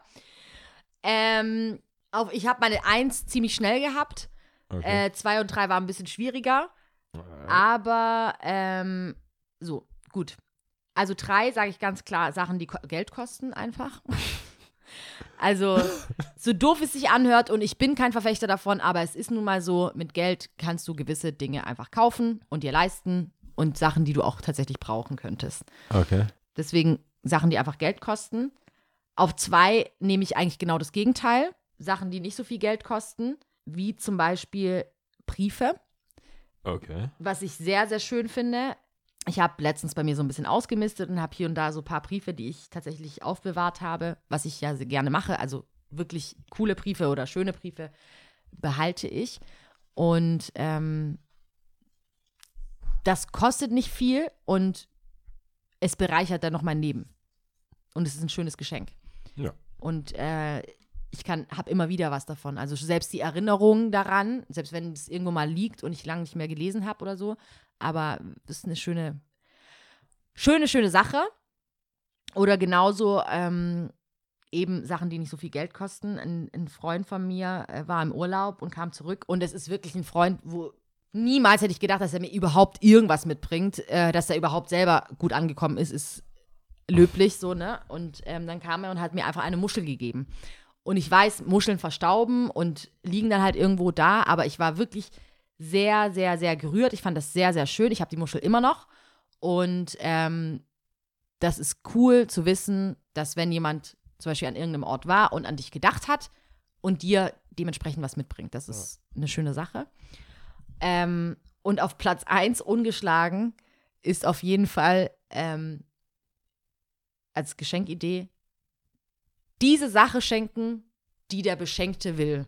ähm, auf, ich habe meine Eins ziemlich schnell gehabt. Okay. Äh, zwei und drei waren ein bisschen schwieriger. Aber ähm, so, gut. Also drei sage ich ganz klar, Sachen, die Geld kosten einfach. also, so doof es sich anhört und ich bin kein Verfechter davon, aber es ist nun mal so, mit Geld kannst du gewisse Dinge einfach kaufen und dir leisten und Sachen, die du auch tatsächlich brauchen könntest. okay. Deswegen Sachen, die einfach Geld kosten. Auf zwei nehme ich eigentlich genau das Gegenteil. Sachen, die nicht so viel Geld kosten, wie zum Beispiel Briefe Okay. was ich sehr, sehr schön finde. Ich habe letztens bei mir so ein bisschen ausgemistet und habe hier und da so ein paar Briefe, die ich tatsächlich aufbewahrt habe, was ich ja sehr gerne mache. Also wirklich coole Briefe oder schöne Briefe behalte ich. Und ähm, das kostet nicht viel und es bereichert dann noch mein Leben. Und es ist ein schönes Geschenk. Ja. Und äh, ich kann, habe immer wieder was davon. Also selbst die Erinnerung daran, selbst wenn es irgendwo mal liegt und ich lange nicht mehr gelesen habe oder so, aber das ist eine schöne, schöne, schöne Sache. Oder genauso ähm, eben Sachen, die nicht so viel Geld kosten. Ein, ein Freund von mir äh, war im Urlaub und kam zurück und es ist wirklich ein Freund, wo niemals hätte ich gedacht, dass er mir überhaupt irgendwas mitbringt, äh, dass er überhaupt selber gut angekommen ist, ist löblich so, ne? Und ähm, dann kam er und hat mir einfach eine Muschel gegeben. Und ich weiß, Muscheln verstauben und liegen dann halt irgendwo da, aber ich war wirklich sehr, sehr, sehr gerührt. Ich fand das sehr, sehr schön. Ich habe die Muschel immer noch. Und ähm, das ist cool zu wissen, dass wenn jemand zum Beispiel an irgendeinem Ort war und an dich gedacht hat und dir dementsprechend was mitbringt, das ist eine schöne Sache. Ähm, und auf Platz 1 ungeschlagen ist auf jeden Fall ähm, als Geschenkidee diese Sache schenken, die der Beschenkte will.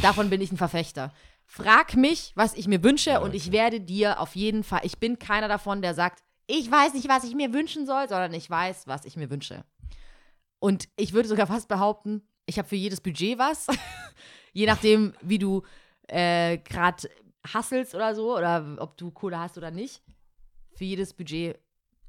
Davon bin ich ein Verfechter. Frag mich, was ich mir wünsche Ja, und ich okay. werde dir auf jeden Fall, ich bin keiner davon, der sagt, ich weiß nicht, was ich mir wünschen soll, sondern ich weiß, was ich mir wünsche. Und ich würde sogar fast behaupten, ich habe für jedes Budget was. Je nachdem, wie du äh, gerade hasselst oder so, oder ob du Kohle hast oder nicht. Für jedes Budget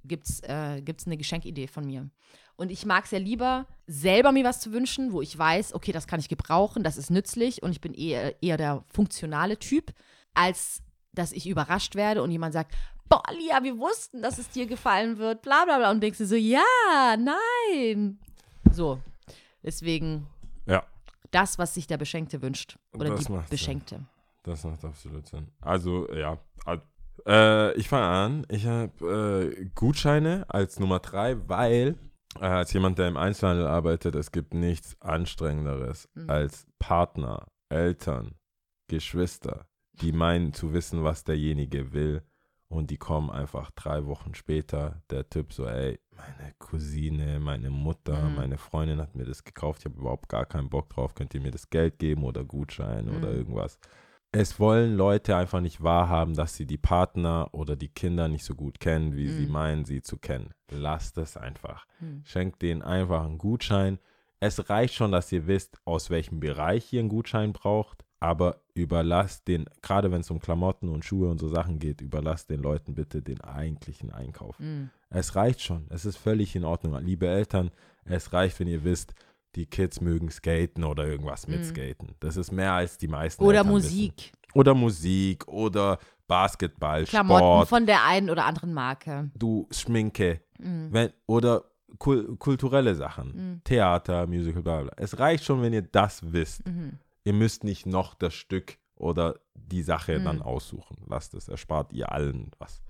gibt es äh, gibt's eine Geschenkidee von mir. Und ich mag es ja lieber, selber mir was zu wünschen, wo ich weiß, okay, das kann ich gebrauchen, das ist nützlich und ich bin eher, eher der funktionale Typ, als dass ich überrascht werde und jemand sagt, boah, Lia, wir wussten, dass es dir gefallen wird, bla bla bla. Und denkst du so, ja, nein. So, deswegen Ja, das, was sich der Beschenkte wünscht. Oder Das die macht Sinn. Das macht absolut Sinn. Also, ja. Äh, ich fange an. Ich habe äh, Gutscheine als Nummer drei, weil äh, als jemand, der im Einzelhandel arbeitet, es gibt nichts Anstrengenderes Mhm. als Partner, Eltern, Geschwister, die meinen zu wissen, was derjenige will. Und die kommen einfach drei Wochen später, der Typ so, ey, meine Cousine, meine Mutter, Mhm. meine Freundin hat mir das gekauft, ich habe überhaupt gar keinen Bock drauf, könnt ihr mir das Geld geben oder Gutschein oder Mhm. irgendwas. Es wollen Leute einfach nicht wahrhaben, dass sie die Partner oder die Kinder nicht so gut kennen, wie sie Mhm. meinen, sie zu kennen. Lasst es einfach. Hm. Schenkt denen einfach einen Gutschein. Es reicht schon, dass ihr wisst, aus welchem Bereich ihr einen Gutschein braucht. aber überlass den, gerade wenn es um Klamotten und Schuhe und so Sachen geht, überlass den Leuten bitte den eigentlichen Einkauf. Mm. Es reicht schon. Es ist völlig in Ordnung. Liebe Eltern, es reicht, wenn ihr wisst, die Kids mögen skaten oder irgendwas mit Mhm. Skaten. Das ist mehr als die meisten. Oder Eltern Musik. Wissen. Oder Musik oder Basketball, Klamotten Sport, von der einen oder anderen Marke. du Schminke Mm. wenn, oder kul kulturelle Sachen, Mhm. Theater, Musical, bla bla. Es reicht schon, wenn ihr das wisst. Mhm. Ihr müsst nicht noch das Stück oder die Sache Mhm. dann aussuchen. Lasst es, erspart ihr allen was.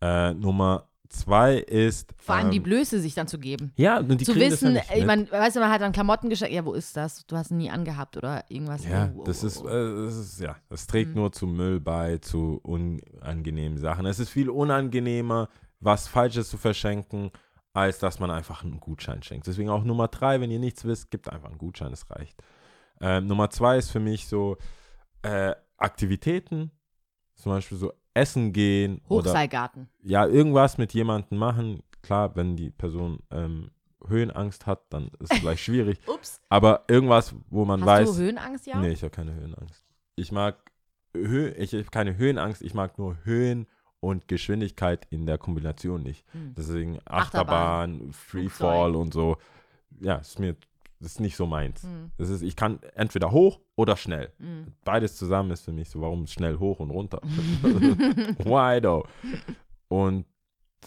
Äh, Nummer zwei ist. Vor allem die ähm, Blöße sich dann zu geben. Ja, und die zu wissen, das ja ich meine, weißt du, man hat dann Klamotten geschenkt, ja, wo ist das? Du hast ihn nie angehabt oder irgendwas. Ja, Oh, oh, das ist, oh. äh, das ist, ja, das trägt Mhm. nur zu Müll bei, zu unangenehmen Sachen. Es ist viel unangenehmer, was Falsches zu verschenken, als dass man einfach einen Gutschein schenkt. Deswegen auch Nummer drei, wenn ihr nichts wisst, gibt einfach einen Gutschein, es reicht. Ähm, Nummer zwei ist für mich so äh, Aktivitäten, zum Beispiel so Essen gehen oder Hochseilgarten. ja, irgendwas mit jemandem machen. Klar, wenn die Person ähm, Höhenangst hat, dann ist es vielleicht schwierig. Ups. Aber irgendwas, wo man Hast weiß. du Höhenangst, ja? Nee, ich habe keine Höhenangst. Ich mag Hö ich habe keine Höhenangst, ich mag nur Höhen und Geschwindigkeit in der Kombination nicht. Hm. Deswegen Achterbahn, Achterbahn, Freefall und so. Ja, ist mir das ist nicht so meins. Hm. Das ist, ich kann entweder hoch oder schnell. Hm. Beides zusammen ist für mich so, warum schnell hoch und runter? Why though? Und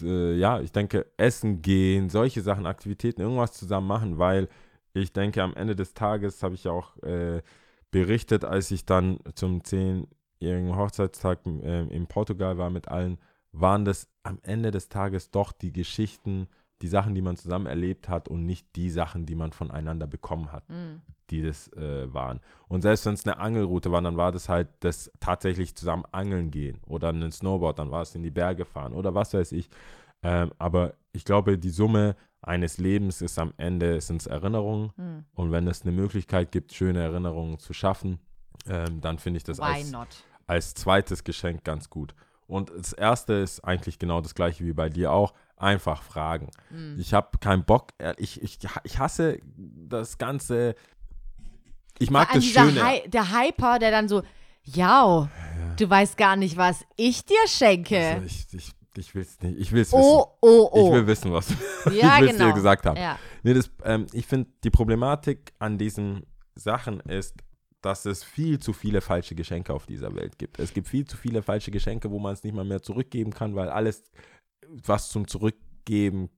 äh, ja, ich denke, essen gehen, solche Sachen, Aktivitäten, irgendwas zusammen machen, weil ich denke, am Ende des Tages habe ich ja auch äh, berichtet, als ich dann zum zehnjährigen Hochzeitstag äh, in Portugal war mit allen, waren das am Ende des Tages doch die Geschichten, die Sachen, die man zusammen erlebt hat und nicht die Sachen, die man voneinander bekommen hat Hm. die das äh, waren. Und selbst wenn es eine Angelroute war, dann war das halt das tatsächlich zusammen angeln gehen oder ein Snowboard, dann war es in die Berge fahren oder was weiß ich. Ähm, aber ich glaube, die Summe eines Lebens ist am Ende sind Erinnerungen. Hm. Und wenn es eine Möglichkeit gibt, schöne Erinnerungen zu schaffen, ähm, dann finde ich das als, als zweites Geschenk ganz gut. Und das erste ist eigentlich genau das gleiche wie bei dir auch. Einfach fragen. Hm. Ich habe keinen Bock. äh, Ich, ich, ich hasse das Ganze. Ich mag das Schöne. Hy der Hyper, der dann so, ja, du weißt gar nicht, was ich dir schenke. Also ich ich, ich will es nicht. Ich will es oh, oh, wissen. Ich oh. will wissen, was du ja, ich genau. dir gesagt haben. Ja. Nee, das, ähm, ich finde, die Problematik an diesen Sachen ist, dass es viel zu viele falsche Geschenke auf dieser Welt gibt. Es gibt viel zu viele falsche Geschenke, wo man es nicht mal mehr zurückgeben kann, weil alles, was zum Zurückgeben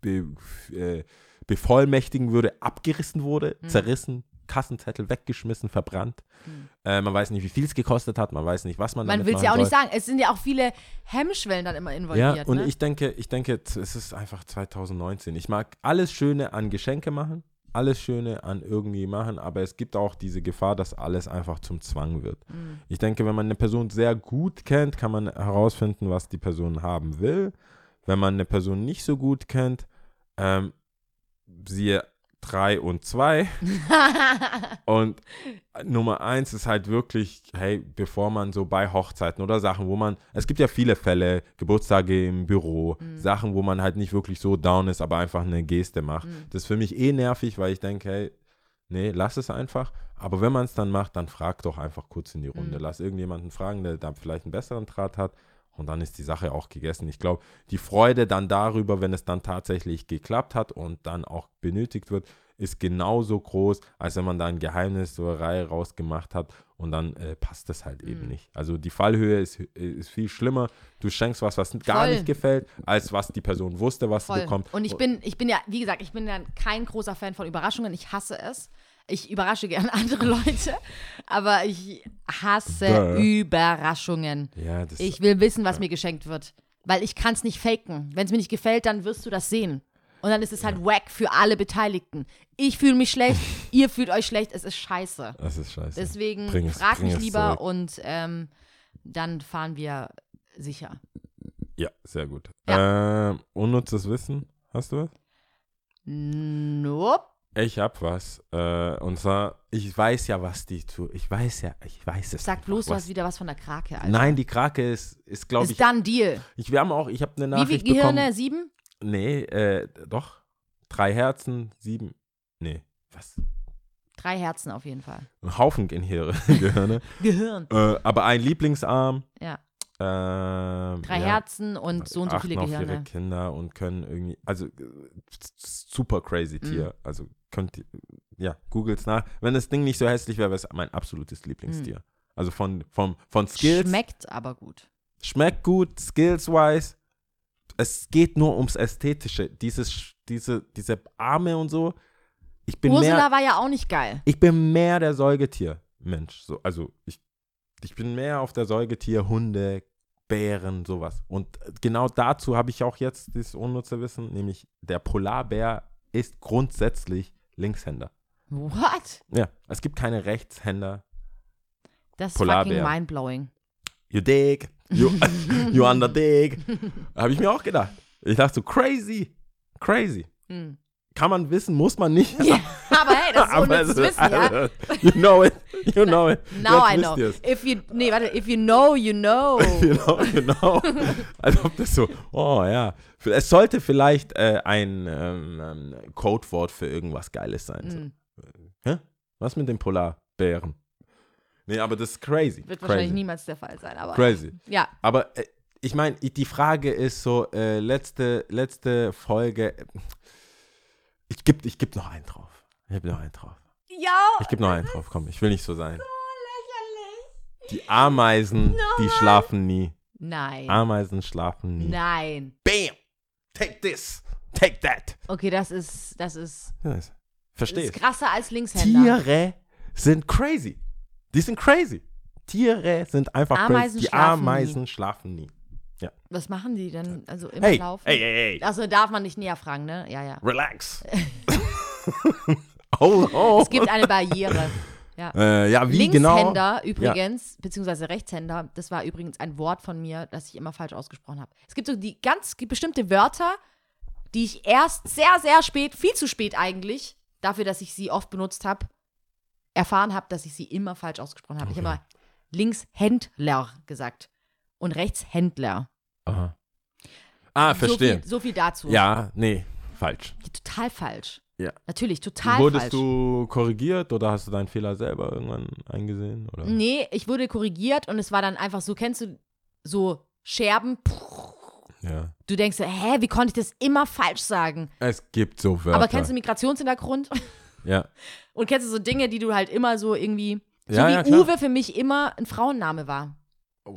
be, äh, bevollmächtigen würde, abgerissen wurde, Mhm. zerrissen, Kassenzettel weggeschmissen, verbrannt. Mhm. Äh, man weiß nicht, wie viel es gekostet hat, man weiß nicht, was man Man will es ja auch nicht sagen. Es sind ja auch viele Hemmschwellen dann immer involviert. Ja, und ne? ich denke, ich denke, es ist einfach 2019. Ich mag alles Schöne an Geschenke machen, alles Schöne an irgendwie machen, aber es gibt auch diese Gefahr, dass alles einfach zum Zwang wird. Mhm. Ich denke, wenn man eine Person sehr gut kennt, kann man herausfinden, was die Person haben will. Wenn man eine Person nicht so gut kennt, ähm, siehe 3 und 2. Und Nummer eins ist halt wirklich, hey, bevor man so bei Hochzeiten oder Sachen, wo man, es gibt ja viele Fälle, Geburtstage im Büro, Mhm. Sachen, wo man halt nicht wirklich so down ist, aber einfach eine Geste macht. Mhm. Das ist für mich eh nervig, weil ich denke, hey, nee, lass es einfach. Aber wenn man es dann macht, dann frag doch einfach kurz in die Runde. Mhm. Lass irgendjemanden fragen, der da vielleicht einen besseren Draht hat. Und dann ist die Sache auch gegessen. Ich glaube, die Freude dann darüber, wenn es dann tatsächlich geklappt hat und dann auch benötigt wird, ist genauso groß, als wenn man da ein Geheimnissuerei rausgemacht hat und dann äh, passt das halt eben Mhm. nicht. Also die Fallhöhe ist, ist viel schlimmer. Du schenkst was, was gar Voll. nicht gefällt, als was die Person wusste, was sie Voll. bekommt. Und ich bin, ich bin ja, wie gesagt, ich bin ja kein großer Fan von Überraschungen. Ich hasse es. Ich überrasche gerne andere Leute, aber ich hasse Duh. Überraschungen. ja, das Ich will wissen, was mir geschenkt wird. Weil ich kann es nicht faken. Wenn es mir nicht gefällt, dann wirst du das sehen. Und dann ist es halt wack für alle Beteiligten. Ich fühle mich schlecht, ihr fühlt euch schlecht, es ist scheiße. das ist scheiße. Deswegen Bring es- frag mich lieber zurück. und ähm, dann fahren wir sicher. Ja, sehr gut. Ähm, unnützes Wissen, hast du was? Nope. Ich hab was. Äh, und zwar, ich weiß ja, was die tut. Ich weiß ja, ich weiß es. Sag einfach, bloß, du was hast wieder was von der Krake, Alter. Nein, die Krake ist, ist glaube ist ich, dann Deal. ich. Wir haben auch, ich habe eine Wie Nachricht viele Gehirne? bekommen. Sieben? Nee, äh, doch. Drei Herzen, sieben. Nee, was? Drei Herzen auf jeden Fall. Ein Haufen Gehirne. Gehirne. Gehirn. äh, aber ein Lieblingsarm. Ja. ähm, Drei ja, Herzen und so und so viele auf ihre Gehirne. Kinder und können irgendwie, also äh, super crazy Mhm. Tier. Also könnt ihr, ja, googelt's nach. Wenn das Ding nicht so hässlich wäre, wäre es mein absolutes Lieblingstier. Also von, von, von Skills. Mhm. Schmeckt aber gut. schmeckt gut, skills-wise. Es geht nur ums Ästhetische. Dieses, diese, diese Arme und so. Ich bin Ursula mehr, war ja auch nicht geil. ich bin mehr der Säugetier-Mensch. So, also ich, ich bin mehr auf der Säugetier, Hunde, Bären, sowas. Und genau dazu habe ich auch jetzt dieses unnütze Wissen, nämlich der Polarbär ist grundsätzlich Linkshänder. What? Ja, es gibt keine Rechtshänder. Das ist Polarbär. fucking mindblowing. You dig, you, you under dig. Habe ich mir auch gedacht. Ich dachte so, crazy, crazy. Hm. Kann man wissen, muss man nicht. Ja, aber hey, das ist unnützes es- Wissen, ja. also, You know it, you know it. Now Jetzt I know. ihr's. If you, nee, warte, if you know, you know. You know, you know. Als ob das so, oh ja. Es sollte vielleicht äh, ein ähm, ähm, Codewort für irgendwas Geiles sein. Hm. Hä? Was mit den Polarbären? Nee, aber das ist crazy. Wird wahrscheinlich crazy. niemals der Fall sein, aber. Crazy. Ja. Aber äh, ich meine, die Frage ist so, äh, letzte, letzte Folge. Ich gebe ich geb noch einen drauf. Ich gebe noch einen drauf. Ja. Ich gebe noch einen drauf, komm, ich will nicht so sein. Die Ameisen, die schlafen nie. Nein. Ameisen schlafen nie. Nein. Bam! Take this! Take that! Okay, das ist, das ist, Ja, das- das Versteh. ist krasser als Linkshänder. Tiere sind crazy. Die sind crazy. Tiere sind einfach Ameisen crazy. Die schlafen Ameisen schlafen nie. Was machen die denn? Also immer Hey, laufen? hey, hey, hey. Achso, darf man nicht näher fragen, ne? Ja, ja. Relax. oh, oh. Es gibt eine Barriere. Äh, ja, wie genau? Linkshänder übrigens, beziehungsweise Rechtshänder, das war übrigens ein Wort von mir, das ich immer falsch ausgesprochen habe. Es gibt so die ganz bestimmte Wörter, die ich erst sehr, sehr spät, viel zu spät eigentlich, dafür, dass ich sie oft benutzt habe, erfahren habe, dass ich sie immer falsch ausgesprochen habe. Ich habe immer Linkshändler gesagt und Rechtshändler. Aha. Ah, verstehe. So viel, so viel dazu. Ja, nee, falsch. Total falsch. Ja. Natürlich, total Wurdest falsch. du korrigiert oder hast du deinen Fehler selber irgendwann eingesehen? Oder? Nee, ich wurde korrigiert und es war dann einfach so, kennst du so Scherben? Ja. Du denkst, so, hä, wie konnte ich das immer falsch sagen? Es gibt so Wörter. Aber kennst du Migrationshintergrund? Ja. Und kennst du so Dinge, die du halt immer so irgendwie, so Ja, wie ja. Uwe für mich immer ein Frauenname war,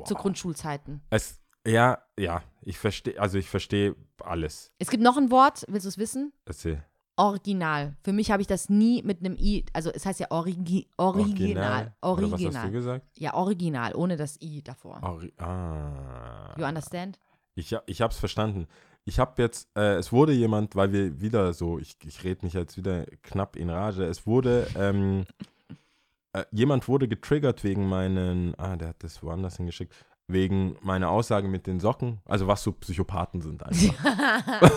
zu Grundschulzeiten. Es, ja, ja, ich verstehe, also ich verstehe alles. Es gibt noch ein Wort, willst du es wissen? Erzähl. Original. Für mich habe ich das nie mit einem I, also es heißt ja Origi Original. Oder was hast du Original. gesagt? Ja, Original, ohne das I davor. Ori ah. You understand? Ich, ich habe es verstanden. Ich habe jetzt, äh, es wurde jemand, weil wir wieder so, ich, ich rede mich jetzt wieder knapp in Rage, es wurde, ähm, äh, jemand wurde getriggert wegen meinen, ah, der hat das woanders hingeschickt, wegen meiner Aussage mit den Socken, also was so Psychopathen sind einfach.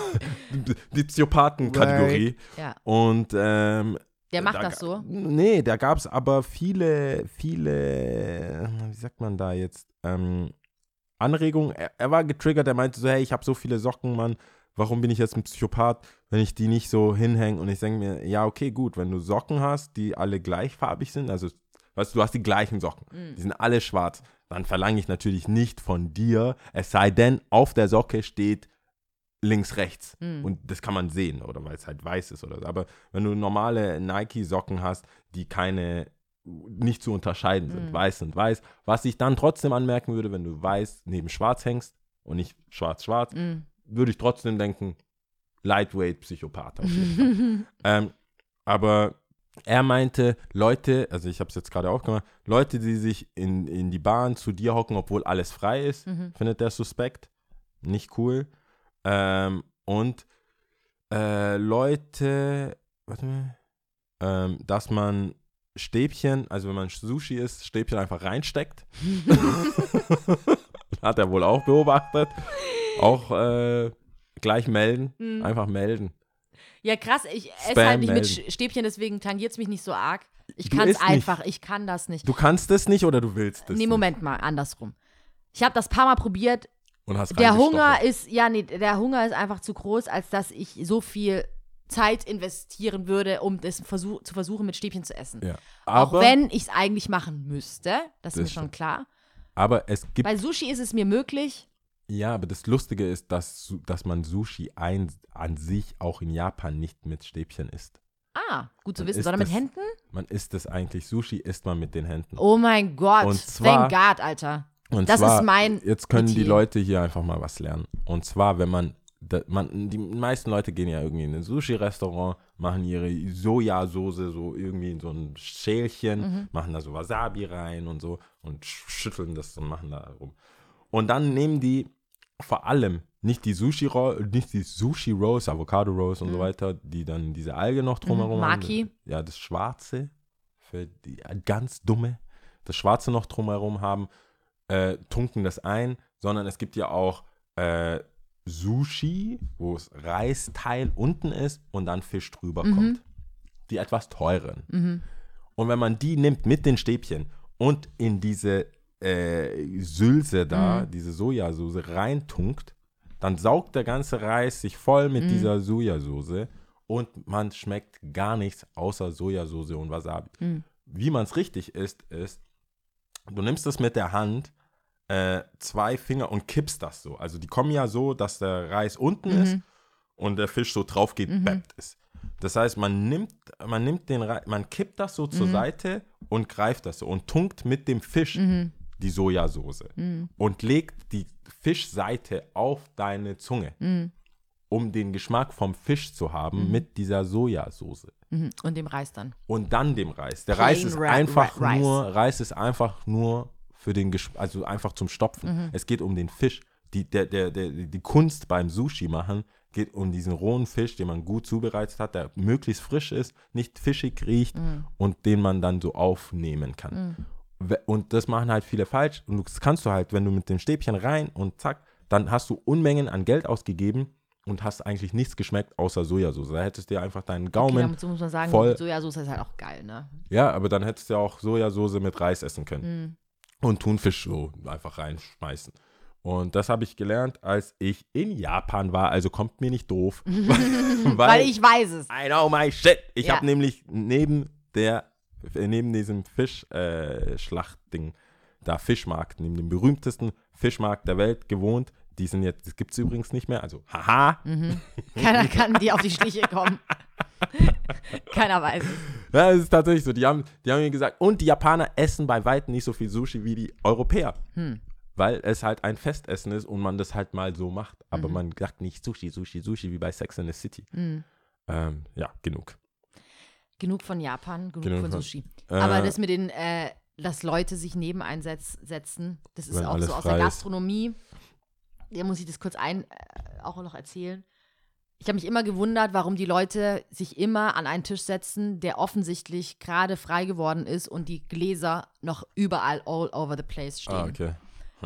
Die- Psychopathen-Kategorie. Ja. Und ähm, Der macht da das so. Nee, da gab es aber viele, viele, wie sagt man da jetzt, ähm, Anregungen. Er, er war getriggert, er meinte so, hey, ich habe so viele Socken, Mann, warum bin ich jetzt ein Psychopath, wenn ich die nicht so hinhänge? Und ich denke mir, ja, okay, gut, wenn du Socken hast, die alle gleichfarbig sind, also, weißt du, du hast die gleichen Socken, Mhm. die sind alle schwarz, dann verlange ich natürlich nicht von dir, es sei denn, auf der Socke steht links, rechts. Mhm. Und das kann man sehen, oder weil es halt weiß ist oder so. Aber wenn du normale Nike-Socken hast, die keine, nicht zu unterscheiden sind, Mhm. weiß sind weiß, was ich dann trotzdem anmerken würde, wenn du weiß neben schwarz hängst und nicht schwarz-schwarz, Mm. würde ich trotzdem denken, Lightweight Psychopath. Ähm, aber er meinte, Leute, also ich habe es jetzt gerade auch gemacht, Leute, die sich in, in die Bahn zu dir hocken, obwohl alles frei ist, Mhm. findet der suspekt. Nicht cool. Ähm, und äh, Leute, warte mal, ähm, dass man Stäbchen, also wenn man Sushi isst, Stäbchen einfach reinsteckt. Hat er wohl auch beobachtet. Auch äh, gleich melden, Mhm. einfach melden. Ja, krass, ich esse halt nicht mit melden. Stäbchen, deswegen tangiert es mich nicht so arg. Ich kann es isst nicht. einfach, ich kann das nicht. Du kannst es nicht oder du willst es nee, nicht? Moment mal, andersrum. Ich habe das paar Mal probiert. Und hast Der. Hunger ist, ja, nee, der Hunger ist einfach zu groß, als dass ich so viel Zeit investieren würde, um das versuch, zu versuchen, mit Stäbchen zu essen. Ja. Auch Aber, wenn ich es eigentlich machen müsste, das ist mir Das schon stimmt. klar. aber es gibt Bei Sushi ist es mir möglich. Ja, aber das Lustige ist, dass, dass man Sushi ein, an sich auch in Japan nicht mit Stäbchen isst. Ah, gut zu Dann wissen. Sondern mit Händen? Man isst es eigentlich, Sushi isst man mit den Händen. Oh mein Gott. Und zwar- Thank God, Alter. Und das zwar, ist mein Jetzt können die Metier. Leute hier einfach mal was lernen. Und zwar, wenn man, man die meisten Leute gehen ja irgendwie in ein Sushi-Restaurant, machen ihre Sojasauce so irgendwie in so ein Schälchen, Mhm. machen da so Wasabi rein und so und sch- schütteln das und machen da rum. Und dann nehmen die vor allem nicht die Sushi Roll, nicht die Sushi Rolls, Avocado Rolls und so weiter, die dann diese Alge noch drumherum Mhm, haben. Maki. Ja, das Schwarze für die ganz dumme, das Schwarze noch drumherum haben, äh, tunken das ein, sondern es gibt ja auch äh, Sushi, wo es Reisteil unten ist und dann Fisch drüber Mhm. kommt. Die etwas teuren. Und wenn man die nimmt mit den Stäbchen und in diese äh, Sülze da, Mhm. diese Sojasauce reintunkt, dann saugt der ganze Reis sich voll Mhm. mit dieser Sojasauce und man schmeckt gar nichts außer Sojasauce und Wasabi. Mhm. Wie man es richtig isst, ist, du nimmst es mit der Hand, äh, zwei Finger und kippst das so. Also die kommen ja so, dass der Reis unten Mhm. ist und der Fisch so drauf gebappt ist. Das heißt, man nimmt, man nimmt den Reis, man kippt das so zur Mhm. Seite und greift das so und tunkt mit dem Fisch Mhm. Die Sojasauce und legt die Fischseite auf deine Zunge, Mhm. um den Geschmack vom Fisch zu haben mit dieser Sojasauce. Mhm. Und dem Reis dann. Und dann dem Reis. Der Plain Reis ist Ra- einfach Ra- nur, Reis ist einfach nur für den Geschmack, also einfach zum Stopfen. Mhm. Es geht um den Fisch. Die, der, der, der, die Kunst beim Sushi machen geht um diesen rohen Fisch, den man gut zubereitet hat, der möglichst frisch ist, nicht fischig riecht Mhm. und den man dann so aufnehmen kann. Und das machen halt viele falsch. Und das kannst du halt, wenn du mit dem Stäbchen rein und zack, dann hast du Unmengen an Geld ausgegeben und hast eigentlich nichts geschmeckt außer Sojasauce. Da hättest du dir einfach deinen Okay, Gaumen dazu muss man sagen, voll- Sojasauce ist halt auch geil, ne? ja, aber dann hättest du ja auch Sojasauce mit Reis essen können. Mhm. Und Thunfisch so einfach reinschmeißen. Und das habe ich gelernt, als ich in Japan war. Also kommt mir nicht doof. Weil ich weiß es. I know my shit. Ich Ja. habe nämlich neben der, neben diesem Fischschlachtding, äh, da Fischmarkt, neben dem berühmtesten Fischmarkt der Welt gewohnt. Die sind jetzt, das gibt es übrigens nicht mehr. Also, haha. Keiner kann dir auf die Schliche kommen. Keiner weiß es. Ja, es ist tatsächlich so. Die haben, die haben mir gesagt, und die Japaner essen bei weitem nicht so viel Sushi wie die Europäer. Hm. Weil es halt ein Festessen ist und man das halt mal so macht. Mhm. Aber man sagt nicht Sushi, Sushi, Sushi wie bei Sex in the City. Hm. Ähm, ja, genug. Genug von Japan, genug, Genug von von- Sushi. Äh, Aber das mit den, äh, dass Leute sich neben einsetzen, das ist auch so aus der. Gastronomie. Da muss ich das kurz ein, äh, auch noch erzählen. Ich habe mich immer gewundert, warum die Leute sich immer an einen Tisch setzen, der offensichtlich gerade frei geworden ist und die Gläser noch überall all over the place stehen. Ah, okay.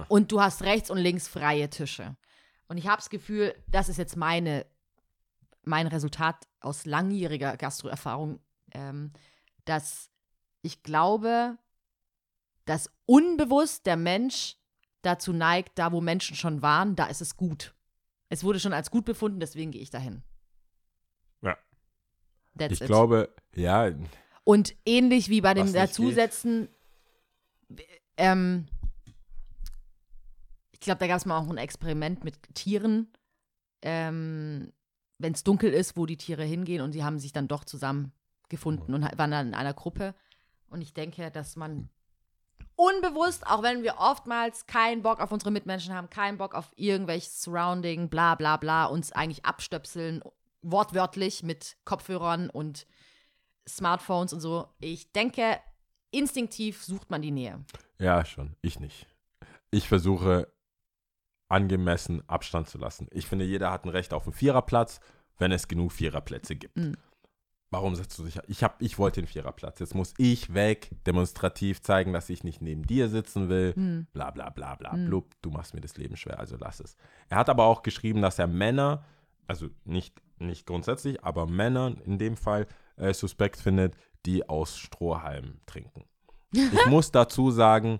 Und du hast rechts und links freie Tische. Und ich habe das Gefühl, das ist jetzt meine, mein Resultat aus langjähriger Gastroerfahrung, ähm, dass ich glaube, dass unbewusst der Mensch dazu neigt, da wo Menschen schon waren, da ist es gut. Es wurde schon als gut befunden, deswegen gehe ich dahin. Ja. That's Ich it. glaube, ja, Und ähnlich wie bei dem Dazusetzen, ähm, ich glaube, da gab es mal auch ein Experiment mit Tieren, ähm, wenn es dunkel ist, wo die Tiere hingehen und sie haben sich dann doch zusammengefunden und waren dann in einer Gruppe. Und ich denke, dass man unbewusst, auch wenn wir oftmals keinen Bock auf unsere Mitmenschen haben, keinen Bock auf irgendwelches Surrounding, bla bla bla, uns eigentlich abstöpseln, wortwörtlich mit Kopfhörern und Smartphones und so. Ich denke, instinktiv sucht man die Nähe. ja, schon. Ich nicht. Ich versuche angemessen Abstand zu lassen. Ich finde, jeder hat ein Recht auf einen Viererplatz, wenn es genug Viererplätze gibt. Mhm. Warum setzt du dich? Ich hab, ich wollte den Viererplatz. Jetzt muss ich weg, demonstrativ zeigen, dass ich nicht neben dir sitzen will. Hm. Bla bla bla bla Mhm. blub. Du machst mir das Leben schwer, also lass es. Er hat aber auch geschrieben, dass er Männer, also nicht, nicht grundsätzlich, aber Männer in dem Fall äh, suspekt findet, die aus Strohhalmen trinken. Ich muss dazu sagen,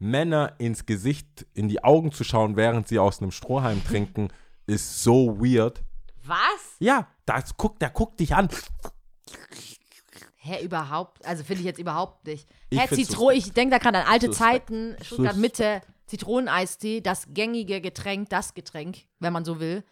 Männer ins Gesicht, in die Augen zu schauen, während sie aus einem Strohhalm trinken, ist so weird. Was? Ja, das guckt, der guckt dich an. Hä, überhaupt? Also finde ich jetzt überhaupt nicht. Ich Hä, find's Zitro, ich denke da gerade an alte Suspekt. Zeiten, Stuttgart Mitte, Zitroneneistee, das gängige Getränk, das Getränk, wenn man so will.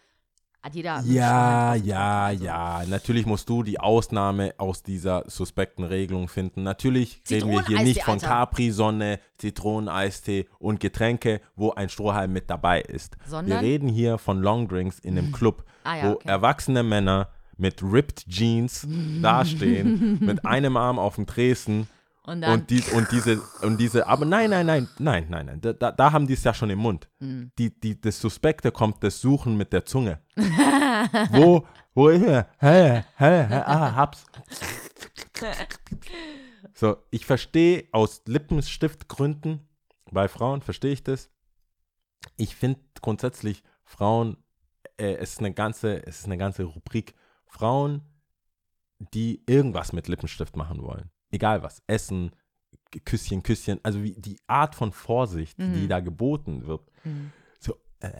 Hat jeder. Ja, ja, also. ja. Natürlich musst du die Ausnahme aus dieser suspekten Regelung finden. Natürlich reden wir hier nicht von. Capri-Sonne, Zitroneneistee und Getränke, wo ein Strohhalm mit dabei ist. Sondern? Wir reden hier von Longdrinks in einem Club, Ah ja, wo okay. erwachsene Männer mit ripped Jeans dastehen, mit einem Arm auf dem Tresen Und dann. und, die, und diese, und diese, aber nein, nein, nein, nein, nein, nein, da, da, haben die es ja schon im Mund. Hm. Die, die, das Suspekte kommt das Suchen mit der Zunge. wo, wo ist er? Hä, hä, hä, ah, hab's. So, ich verstehe aus Lippenstiftgründen, bei Frauen verstehe ich das. Ich finde grundsätzlich Frauen, äh, es ist eine ganze, es ist eine ganze Rubrik. Frauen, die irgendwas mit Lippenstift machen wollen. Egal was. Essen, Küsschen, Küsschen. Also wie die Art von Vorsicht, Mhm. die da geboten wird. So, äh,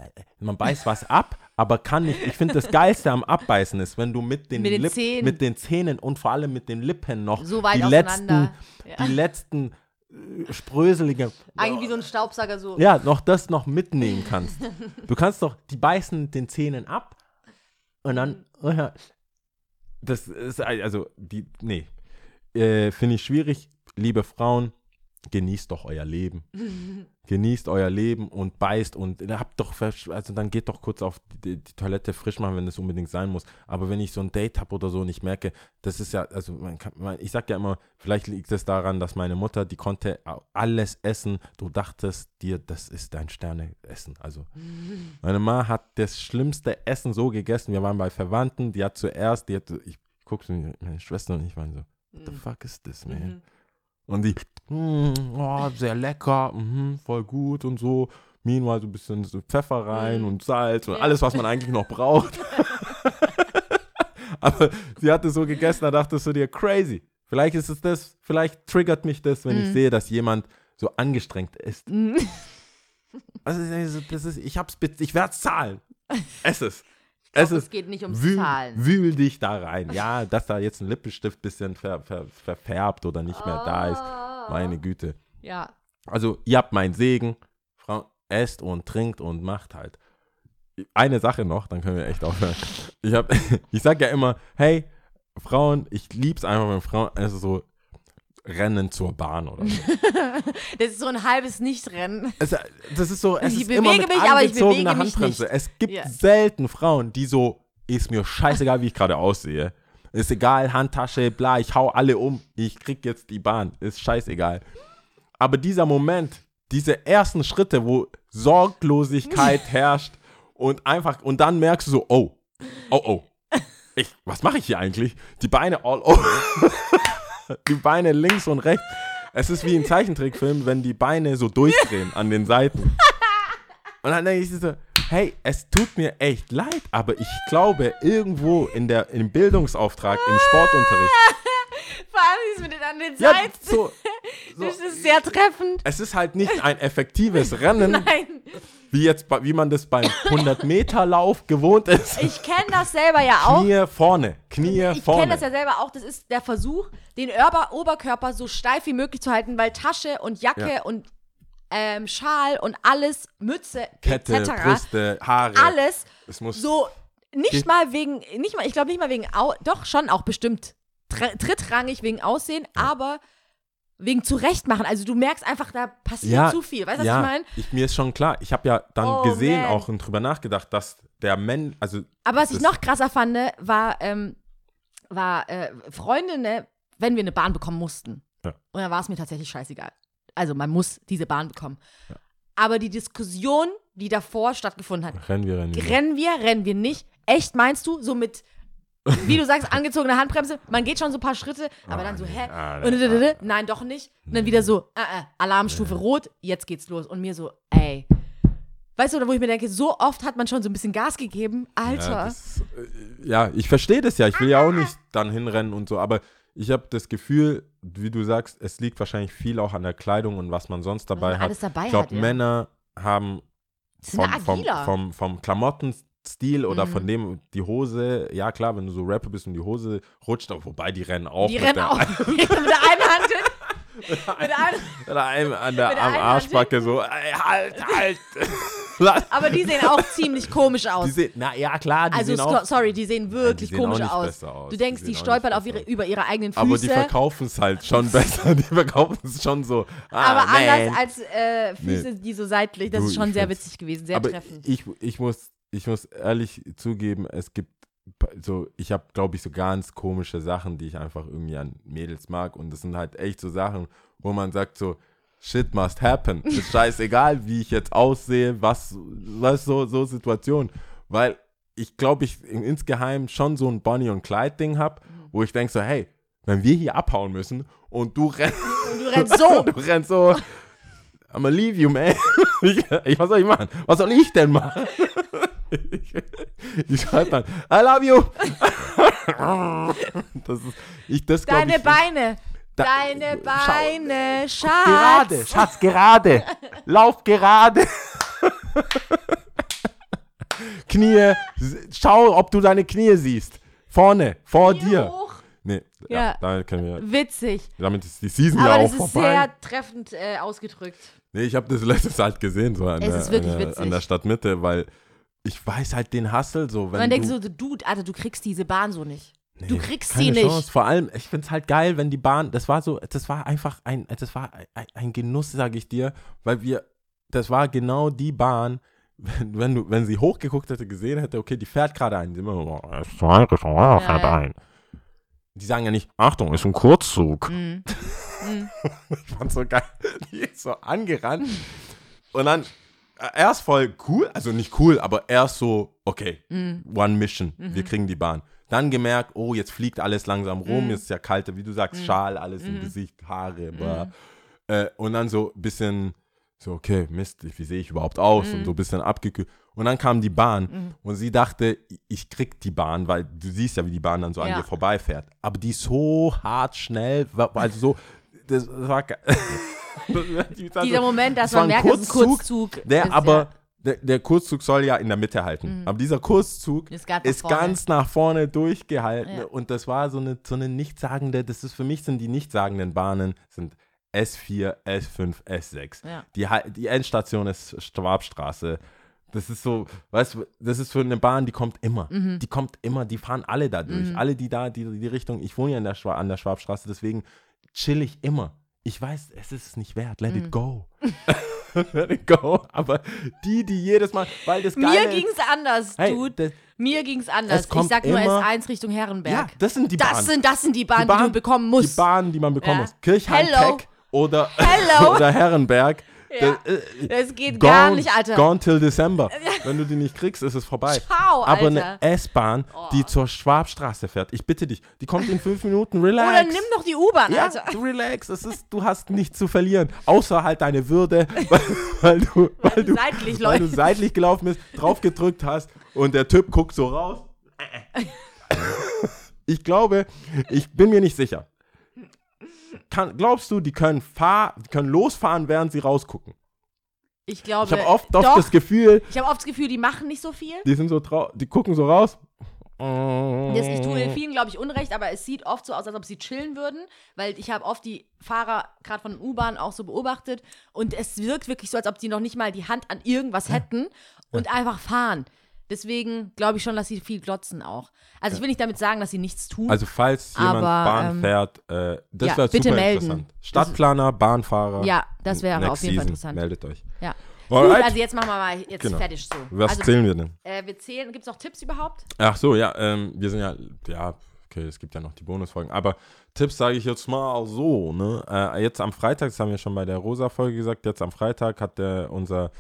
man beißt was ab, aber kann nicht. Ich finde, das Geilste am Abbeißen ist, wenn du mit den, Mit den Zähnen. mit den Zähnen und vor allem mit den Lippen noch So die letzten, Ja. die letzten äh, spröselige, Eigentlich wie so ein Staubsauger so. ja, noch das noch mitnehmen kannst. Du kannst doch, die beißen mit den Zähnen ab und dann, Mhm. Das ist, also, die, nee, äh, finde ich schwierig. Liebe Frauen, genießt doch euer Leben. genießt euer Leben und beißt und habt doch, also dann geht doch kurz auf die, die Toilette frisch machen, wenn es unbedingt sein muss. Aber wenn ich so ein Date habe oder so und ich merke, das ist ja, also kann, man, ich sag ja immer, vielleicht liegt es daran, dass meine Mutter, die konnte alles essen. Du dachtest dir, das ist dein Sterneessen. Also meine Ma hat das schlimmste Essen so gegessen. Wir waren bei Verwandten, die hat zuerst, die hat, ich guckte meine Schwester und ich waren so, what the fuck is this, man? Mhm. Und die, mm, oh, sehr lecker, mhm, voll gut und so. Meanwhile so ein bisschen so Pfeffer rein Mhm. und Salz und Ja. alles, was man eigentlich noch braucht. Aber sie hatte so gegessen, da dachtest du dir, crazy. Vielleicht ist es das, vielleicht triggert mich das, wenn ich Mhm. sehe, dass jemand so angestrengt ist. Mhm. Also, das ist, ich hab's, ich werde es zahlen. Es ist. Es glaub, ist. es geht nicht ums Wühl, Zahlen. wühl dich da rein. Ja, dass da jetzt ein Lippenstift bisschen ver, ver, verfärbt oder nicht mehr da ist. Ah. Meine Güte. Ja. Also, ihr habt meinen Segen. Frau, esst und trinkt und macht halt. Eine Sache noch, dann können wir echt aufhören. Ich, hab, ich sag ja immer, hey, Frauen, ich lieb's einfach, wenn Frauen, also so rennen zur Bahn oder so. Das ist so ein halbes Nichtrennen. Es, das ist so, es Ich ist immer bewege mit mich, aber ich bewege mich Handbremse. nicht. Es gibt Ja. selten Frauen, die so, ist mir scheißegal, wie ich gerade aussehe. Ist egal, Handtasche, bla, ich hau alle um. Ich krieg jetzt die Bahn. Ist scheißegal. Aber dieser Moment, diese ersten Schritte, wo Sorglosigkeit herrscht und einfach, und dann merkst du so, oh, oh, oh. Ich, was mache ich hier eigentlich? Die Beine all over. die Beine links und rechts. Es ist wie ein Zeichentrickfilm, wenn die Beine so durchdrehen an den Seiten. Und dann denke ich so, hey, es tut mir echt leid, aber ich glaube, irgendwo in der, im Bildungsauftrag, im Sportunterricht, Vor allem dieses mit den an den ja, Seiten. so, so, Das ist sehr treffend. es ist halt nicht ein effektives Rennen, Nein. Wie, jetzt, wie man das beim 100-Meter-Lauf gewohnt ist. Ich kenne das selber ja auch. Knie vorne, Knie Ich vorne. kenne das ja selber auch. Das ist der Versuch, den Ober Oberkörper so steif wie möglich zu halten, weil Tasche und Jacke Ja. und ähm, Schal und alles, Mütze Kette, etc. Brüste, Haare. Alles Es muss so nicht mal wegen, nicht mal, ich glaube nicht mal wegen, Au doch schon auch bestimmt tr- drittrangig wegen Aussehen, aber wegen Zurechtmachen. Also du merkst einfach, da passiert zu viel. Weißt du, ja, was ich meine? ich, mir ist schon klar. Ich habe ja dann Oh, gesehen man. auch und drüber nachgedacht, dass der Mensch, also Aber was ich noch krasser fand, war, ähm, war äh, Freundinnen, wenn wir eine Bahn bekommen mussten. Ja. Und dann war es mir tatsächlich scheißegal. Also man muss diese Bahn bekommen. Ja. Aber die Diskussion, die davor stattgefunden hat, rennen wir, rennen wir. rennen wir, rennen wir nicht? Echt meinst du, so mit, wie du sagst, angezogene Handbremse, man geht schon so ein paar Schritte, aber Ah, dann so, nee, hä? ah, Und, nee, äh, nein, doch nicht. Und dann wieder so, äh, äh, Alarmstufe rot, jetzt geht's los. Und mir so, ey. Weißt du, wo ich mir denke, so oft hat man schon so ein bisschen Gas gegeben. Alter. Ja, das, äh, ja ich verstehe das ja. Ich will ja auch nicht dann hinrennen und so, aber ich habe das Gefühl, wie du sagst, es liegt wahrscheinlich viel auch an der Kleidung und was man sonst dabei man hat. alles dabei ich glaube, ja. Männer haben vom, vom, vom, vom Klamottenstil Stil oder Mhm. von dem die Hose, ja klar, wenn du so Rapper bist und die Hose rutscht, aber wobei die rennen auch Die mit rennen der, auch mit der einen Hand. Mit der einen, mit einem an der am Arschbacke so, ey, halt, halt. aber die sehen auch ziemlich komisch aus. die sehen, na ja klar, die also, sehen auch, sorry, die sehen wirklich sehen auch komisch nicht aus. aus. Du Die denkst, die, sehen auch stolpern auf ihre, über ihre eigenen Füße. aber die verkaufen es halt schon besser, die verkaufen es schon so. Ah, aber man. anders als äh, Füße, die so seitlich. Das Du, ist schon sehr witzig gewesen, sehr treffend. ich, ich, muss, ich muss ehrlich zugeben, es gibt so, ich habe, glaube ich, so ganz komische Sachen, die ich einfach irgendwie an Mädels mag. Und das sind halt echt so Sachen, wo man sagt so, shit must happen. Ist scheißegal, wie ich jetzt aussehe, was, was so, so Situation. Weil ich glaube, ich in- insgeheim schon so ein Bonnie und Clyde Ding habe, wo ich denke so, hey, wenn wir hier abhauen müssen und du rennst Und du rennst so. du rennst so. I'm gonna leave you, man. Ich, was soll ich machen? Was soll ich denn machen? Ich, schreibe dann, I love you. Das ist, ich, das Deine ich, Beine. Da- Deine Schau. Beine, Schatz. Gerade, Schatz, gerade. Lauf gerade. Knie, schau, ob du deine Knie siehst. Vorne, vor Hier dir. hoch. Nee, ja, Ja. da können wir, Witzig. damit ist die Season Aber ja das auch ist vorbei. sehr treffend äh, ausgedrückt. Nee, ich habe das letztes halt gesehen, so an, Es der, ist wirklich an, der, witzig. an der Stadtmitte, weil ich weiß halt den Hustle so. Wenn Und dann denkst du, du, so, Dude, Alter, du kriegst diese Bahn so nicht. du Nee, kriegst keine sie nicht. Chance. Vor allem, ich find's halt geil, wenn die Bahn, das war so, das war einfach ein, das war ein, ein Genuss, sage ich dir, weil wir, das war genau die Bahn, wenn, wenn, du, wenn sie hochgeguckt hätte, gesehen hätte, okay, die fährt gerade ein. Die, immer, oh, oh, fährt ja. ein. Die sagen ja nicht, Achtung, ist ein Kurzzug. Mhm. Ich fand's so geil. Die ist so angerannt. Und dann erst voll cool, also nicht cool, aber erst so, okay, Mhm. One Mission, wir kriegen die Bahn. Dann gemerkt, oh, jetzt fliegt alles langsam rum, Mhm. jetzt ist ja kalte, wie du sagst, Schal, alles im Gesicht, Haare, bla. Äh, und dann so ein bisschen, so, okay, Mist, wie sehe ich überhaupt aus? Mhm. Und so ein bisschen abgekühlt. Und dann kam die Bahn und sie dachte, ich krieg die Bahn, weil du siehst ja, wie die Bahn dann so an Ja. dir vorbeifährt. Aber die ist so hart schnell, also so, das war Dieser Moment, dass das man merkt, dass ein Kurzzug, Kurzzug der ist, aber, der, der Kurzzug soll ja in der Mitte halten. Aber dieser Kurzzug Ist ganz nach ist vorne. ganz nach vorne durchgehalten. Ja. Und das war so eine, so eine nichtssagende, das ist für mich sind die nichtssagenden Bahnen, sind S4, S5, S6. Ja. Die, die Endstation ist Schwabstraße. Das ist so, weißt du, das ist für eine Bahn, die kommt immer. Mhm. Die kommt immer, die fahren alle da durch. Alle, die da, die, die Richtung, ich wohne ja der an der Schwabstraße, deswegen chill ich immer. Ich weiß, es ist es nicht wert. Let Mhm. it go. Let it go. Aber die, die jedes Mal, weil das Mir Geile ging's anders, hey, Dude. das, Mir ging's anders. Es kommt Ich sag nur immer- S1 Richtung Herrenberg. ja, das sind die das, Bahnen. sind, das sind die Bahnen, die, Bahn- du bekommen musst. Die Bahnen, die man bekommen Ja. muss. Kirchheim Hello. Tech oder, oder Herrenberg. Ja. Das, äh, Das geht gone, gar nicht, Alter. Gone till December. Wenn du die nicht kriegst, ist es vorbei. Ciao, Aber Alter. eine S-Bahn, die zur Schwabstraße fährt, ich bitte dich, die kommt in fünf Minuten, relax. Oder nimm doch die U-Bahn, ja, Alter. du relax, es ist, du hast nichts zu verlieren, außer halt deine Würde, weil, weil du, weil, du du, seitlich weil du seitlich gelaufen bist, drauf gedrückt hast und der Typ guckt so raus. Ich glaube, ich bin mir nicht sicher. Kann, glaubst du, die können, fahr, die können losfahren, während sie rausgucken? Ich glaube, Ich habe oft, oft doch. das Gefühl, ich habe oft das Gefühl, die machen nicht so viel. die sind so trau die gucken so raus. Das, ich tue vielen, glaube ich, Unrecht, aber es sieht oft so aus, als ob sie chillen würden, weil ich habe oft die Fahrer gerade von den U-Bahnen auch so beobachtet und es wirkt wirklich so, als ob sie noch nicht mal die Hand an irgendwas hätten und einfach fahren. Deswegen glaube ich schon, dass sie viel glotzen auch. Also ich will nicht damit sagen, dass sie nichts tun. Also falls jemand Aber, Bahn ähm, fährt, äh, das ja, wäre super melden. interessant. Stadtplaner, Bahnfahrer. ja, das wäre auf jeden Fall interessant. Meldet euch. Ja. Gut, Alright. also jetzt machen wir mal jetzt Genau. fertig so. Was also, zählen wir denn? äh, wir zählen, gibt es noch Tipps überhaupt? Ach so, ja, ähm, wir sind ja, ja, okay, es gibt ja noch die Bonusfolgen, aber Tipps sage ich jetzt mal so, ne? Äh, jetzt am Freitag, das haben wir schon bei der Rosa-Folge gesagt, jetzt am Freitag hat der, unser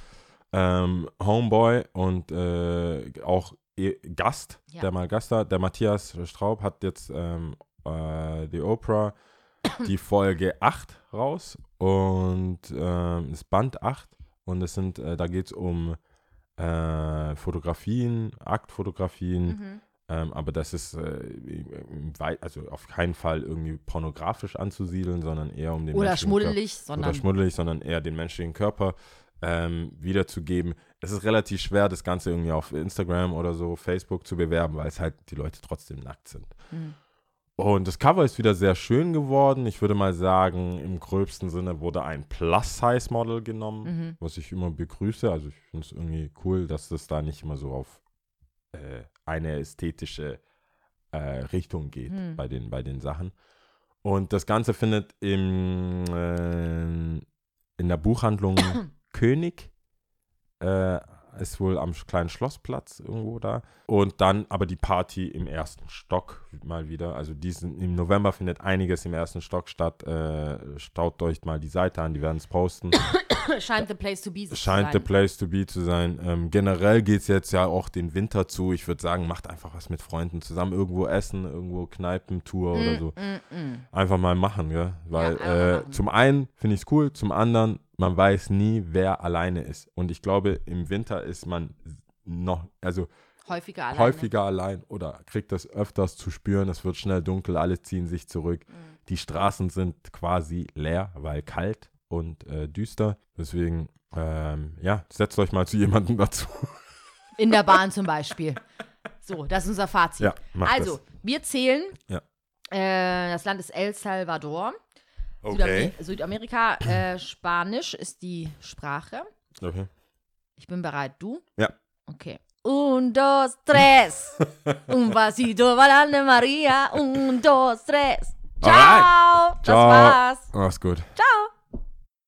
ähm, Homeboy und äh, auch Gast, Ja. der mal Gast hat, der Matthias Straub, hat jetzt ähm, äh, die Oprah die Folge 8 raus und ähm, das Band 8 und es sind, äh, da geht es um äh, Fotografien, Aktfotografien, Mhm. ähm, aber das ist äh, also auf keinen Fall irgendwie pornografisch anzusiedeln, sondern eher um den Oder schmuddelig, Körper, sondern oder schmuddelig, sondern eher den menschlichen Körper ähm, wiederzugeben. es ist relativ schwer, das Ganze irgendwie auf Instagram oder so, Facebook zu bewerben, weil es halt die Leute trotzdem nackt sind. Mhm. Und das Cover ist wieder sehr schön geworden. Ich würde mal sagen, im gröbsten Sinne wurde ein Plus-Size-Model genommen, Mhm. was ich immer begrüße. Also ich finde es irgendwie cool, dass das da nicht immer so auf äh, eine ästhetische äh, Richtung geht Hm. bei, den, bei den Sachen. Und das Ganze findet im, äh, in der Buchhandlung König, äh, ist wohl am kleinen Schlossplatz irgendwo da. Und dann aber die Party im ersten Stock mal wieder. Also diesen, im November findet einiges im ersten Stock statt. Äh, staut euch mal die Seite an, die werden es posten. Scheint the place to be zu Scheint the sein. place to be zu sein. Ähm, generell geht es jetzt ja auch den Winter zu. Ich würde sagen, macht einfach was mit Freunden zusammen. Irgendwo essen, irgendwo Kneipentour oder so. Mm, mm. Einfach mal machen, gell? Weil mal äh, machen. zum einen finde ich es cool, zum anderen, man weiß nie, wer alleine ist. Und ich glaube, im Winter ist man noch, also Häufiger alleine. häufiger allein oder kriegt das öfters zu spüren. Es wird schnell dunkel, alle ziehen sich zurück. Mhm. Die Straßen sind quasi leer, weil kalt und äh, düster. Deswegen, ähm, ja, setzt euch mal zu jemandem dazu. In der Bahn zum Beispiel. So, das ist unser Fazit. ja, also, wir zählen. Ja. Äh, das Land ist El Salvador. Das. Südamer Südamerika. Äh, Spanisch ist die Sprache. okay. Ich bin bereit. Du? Ja. Okay. Un, dos, tres. Un vasito para Anne Maria. Un, dos, tres. Ciao. Alright. Das Ciao. war's. Mach's gut. Ciao.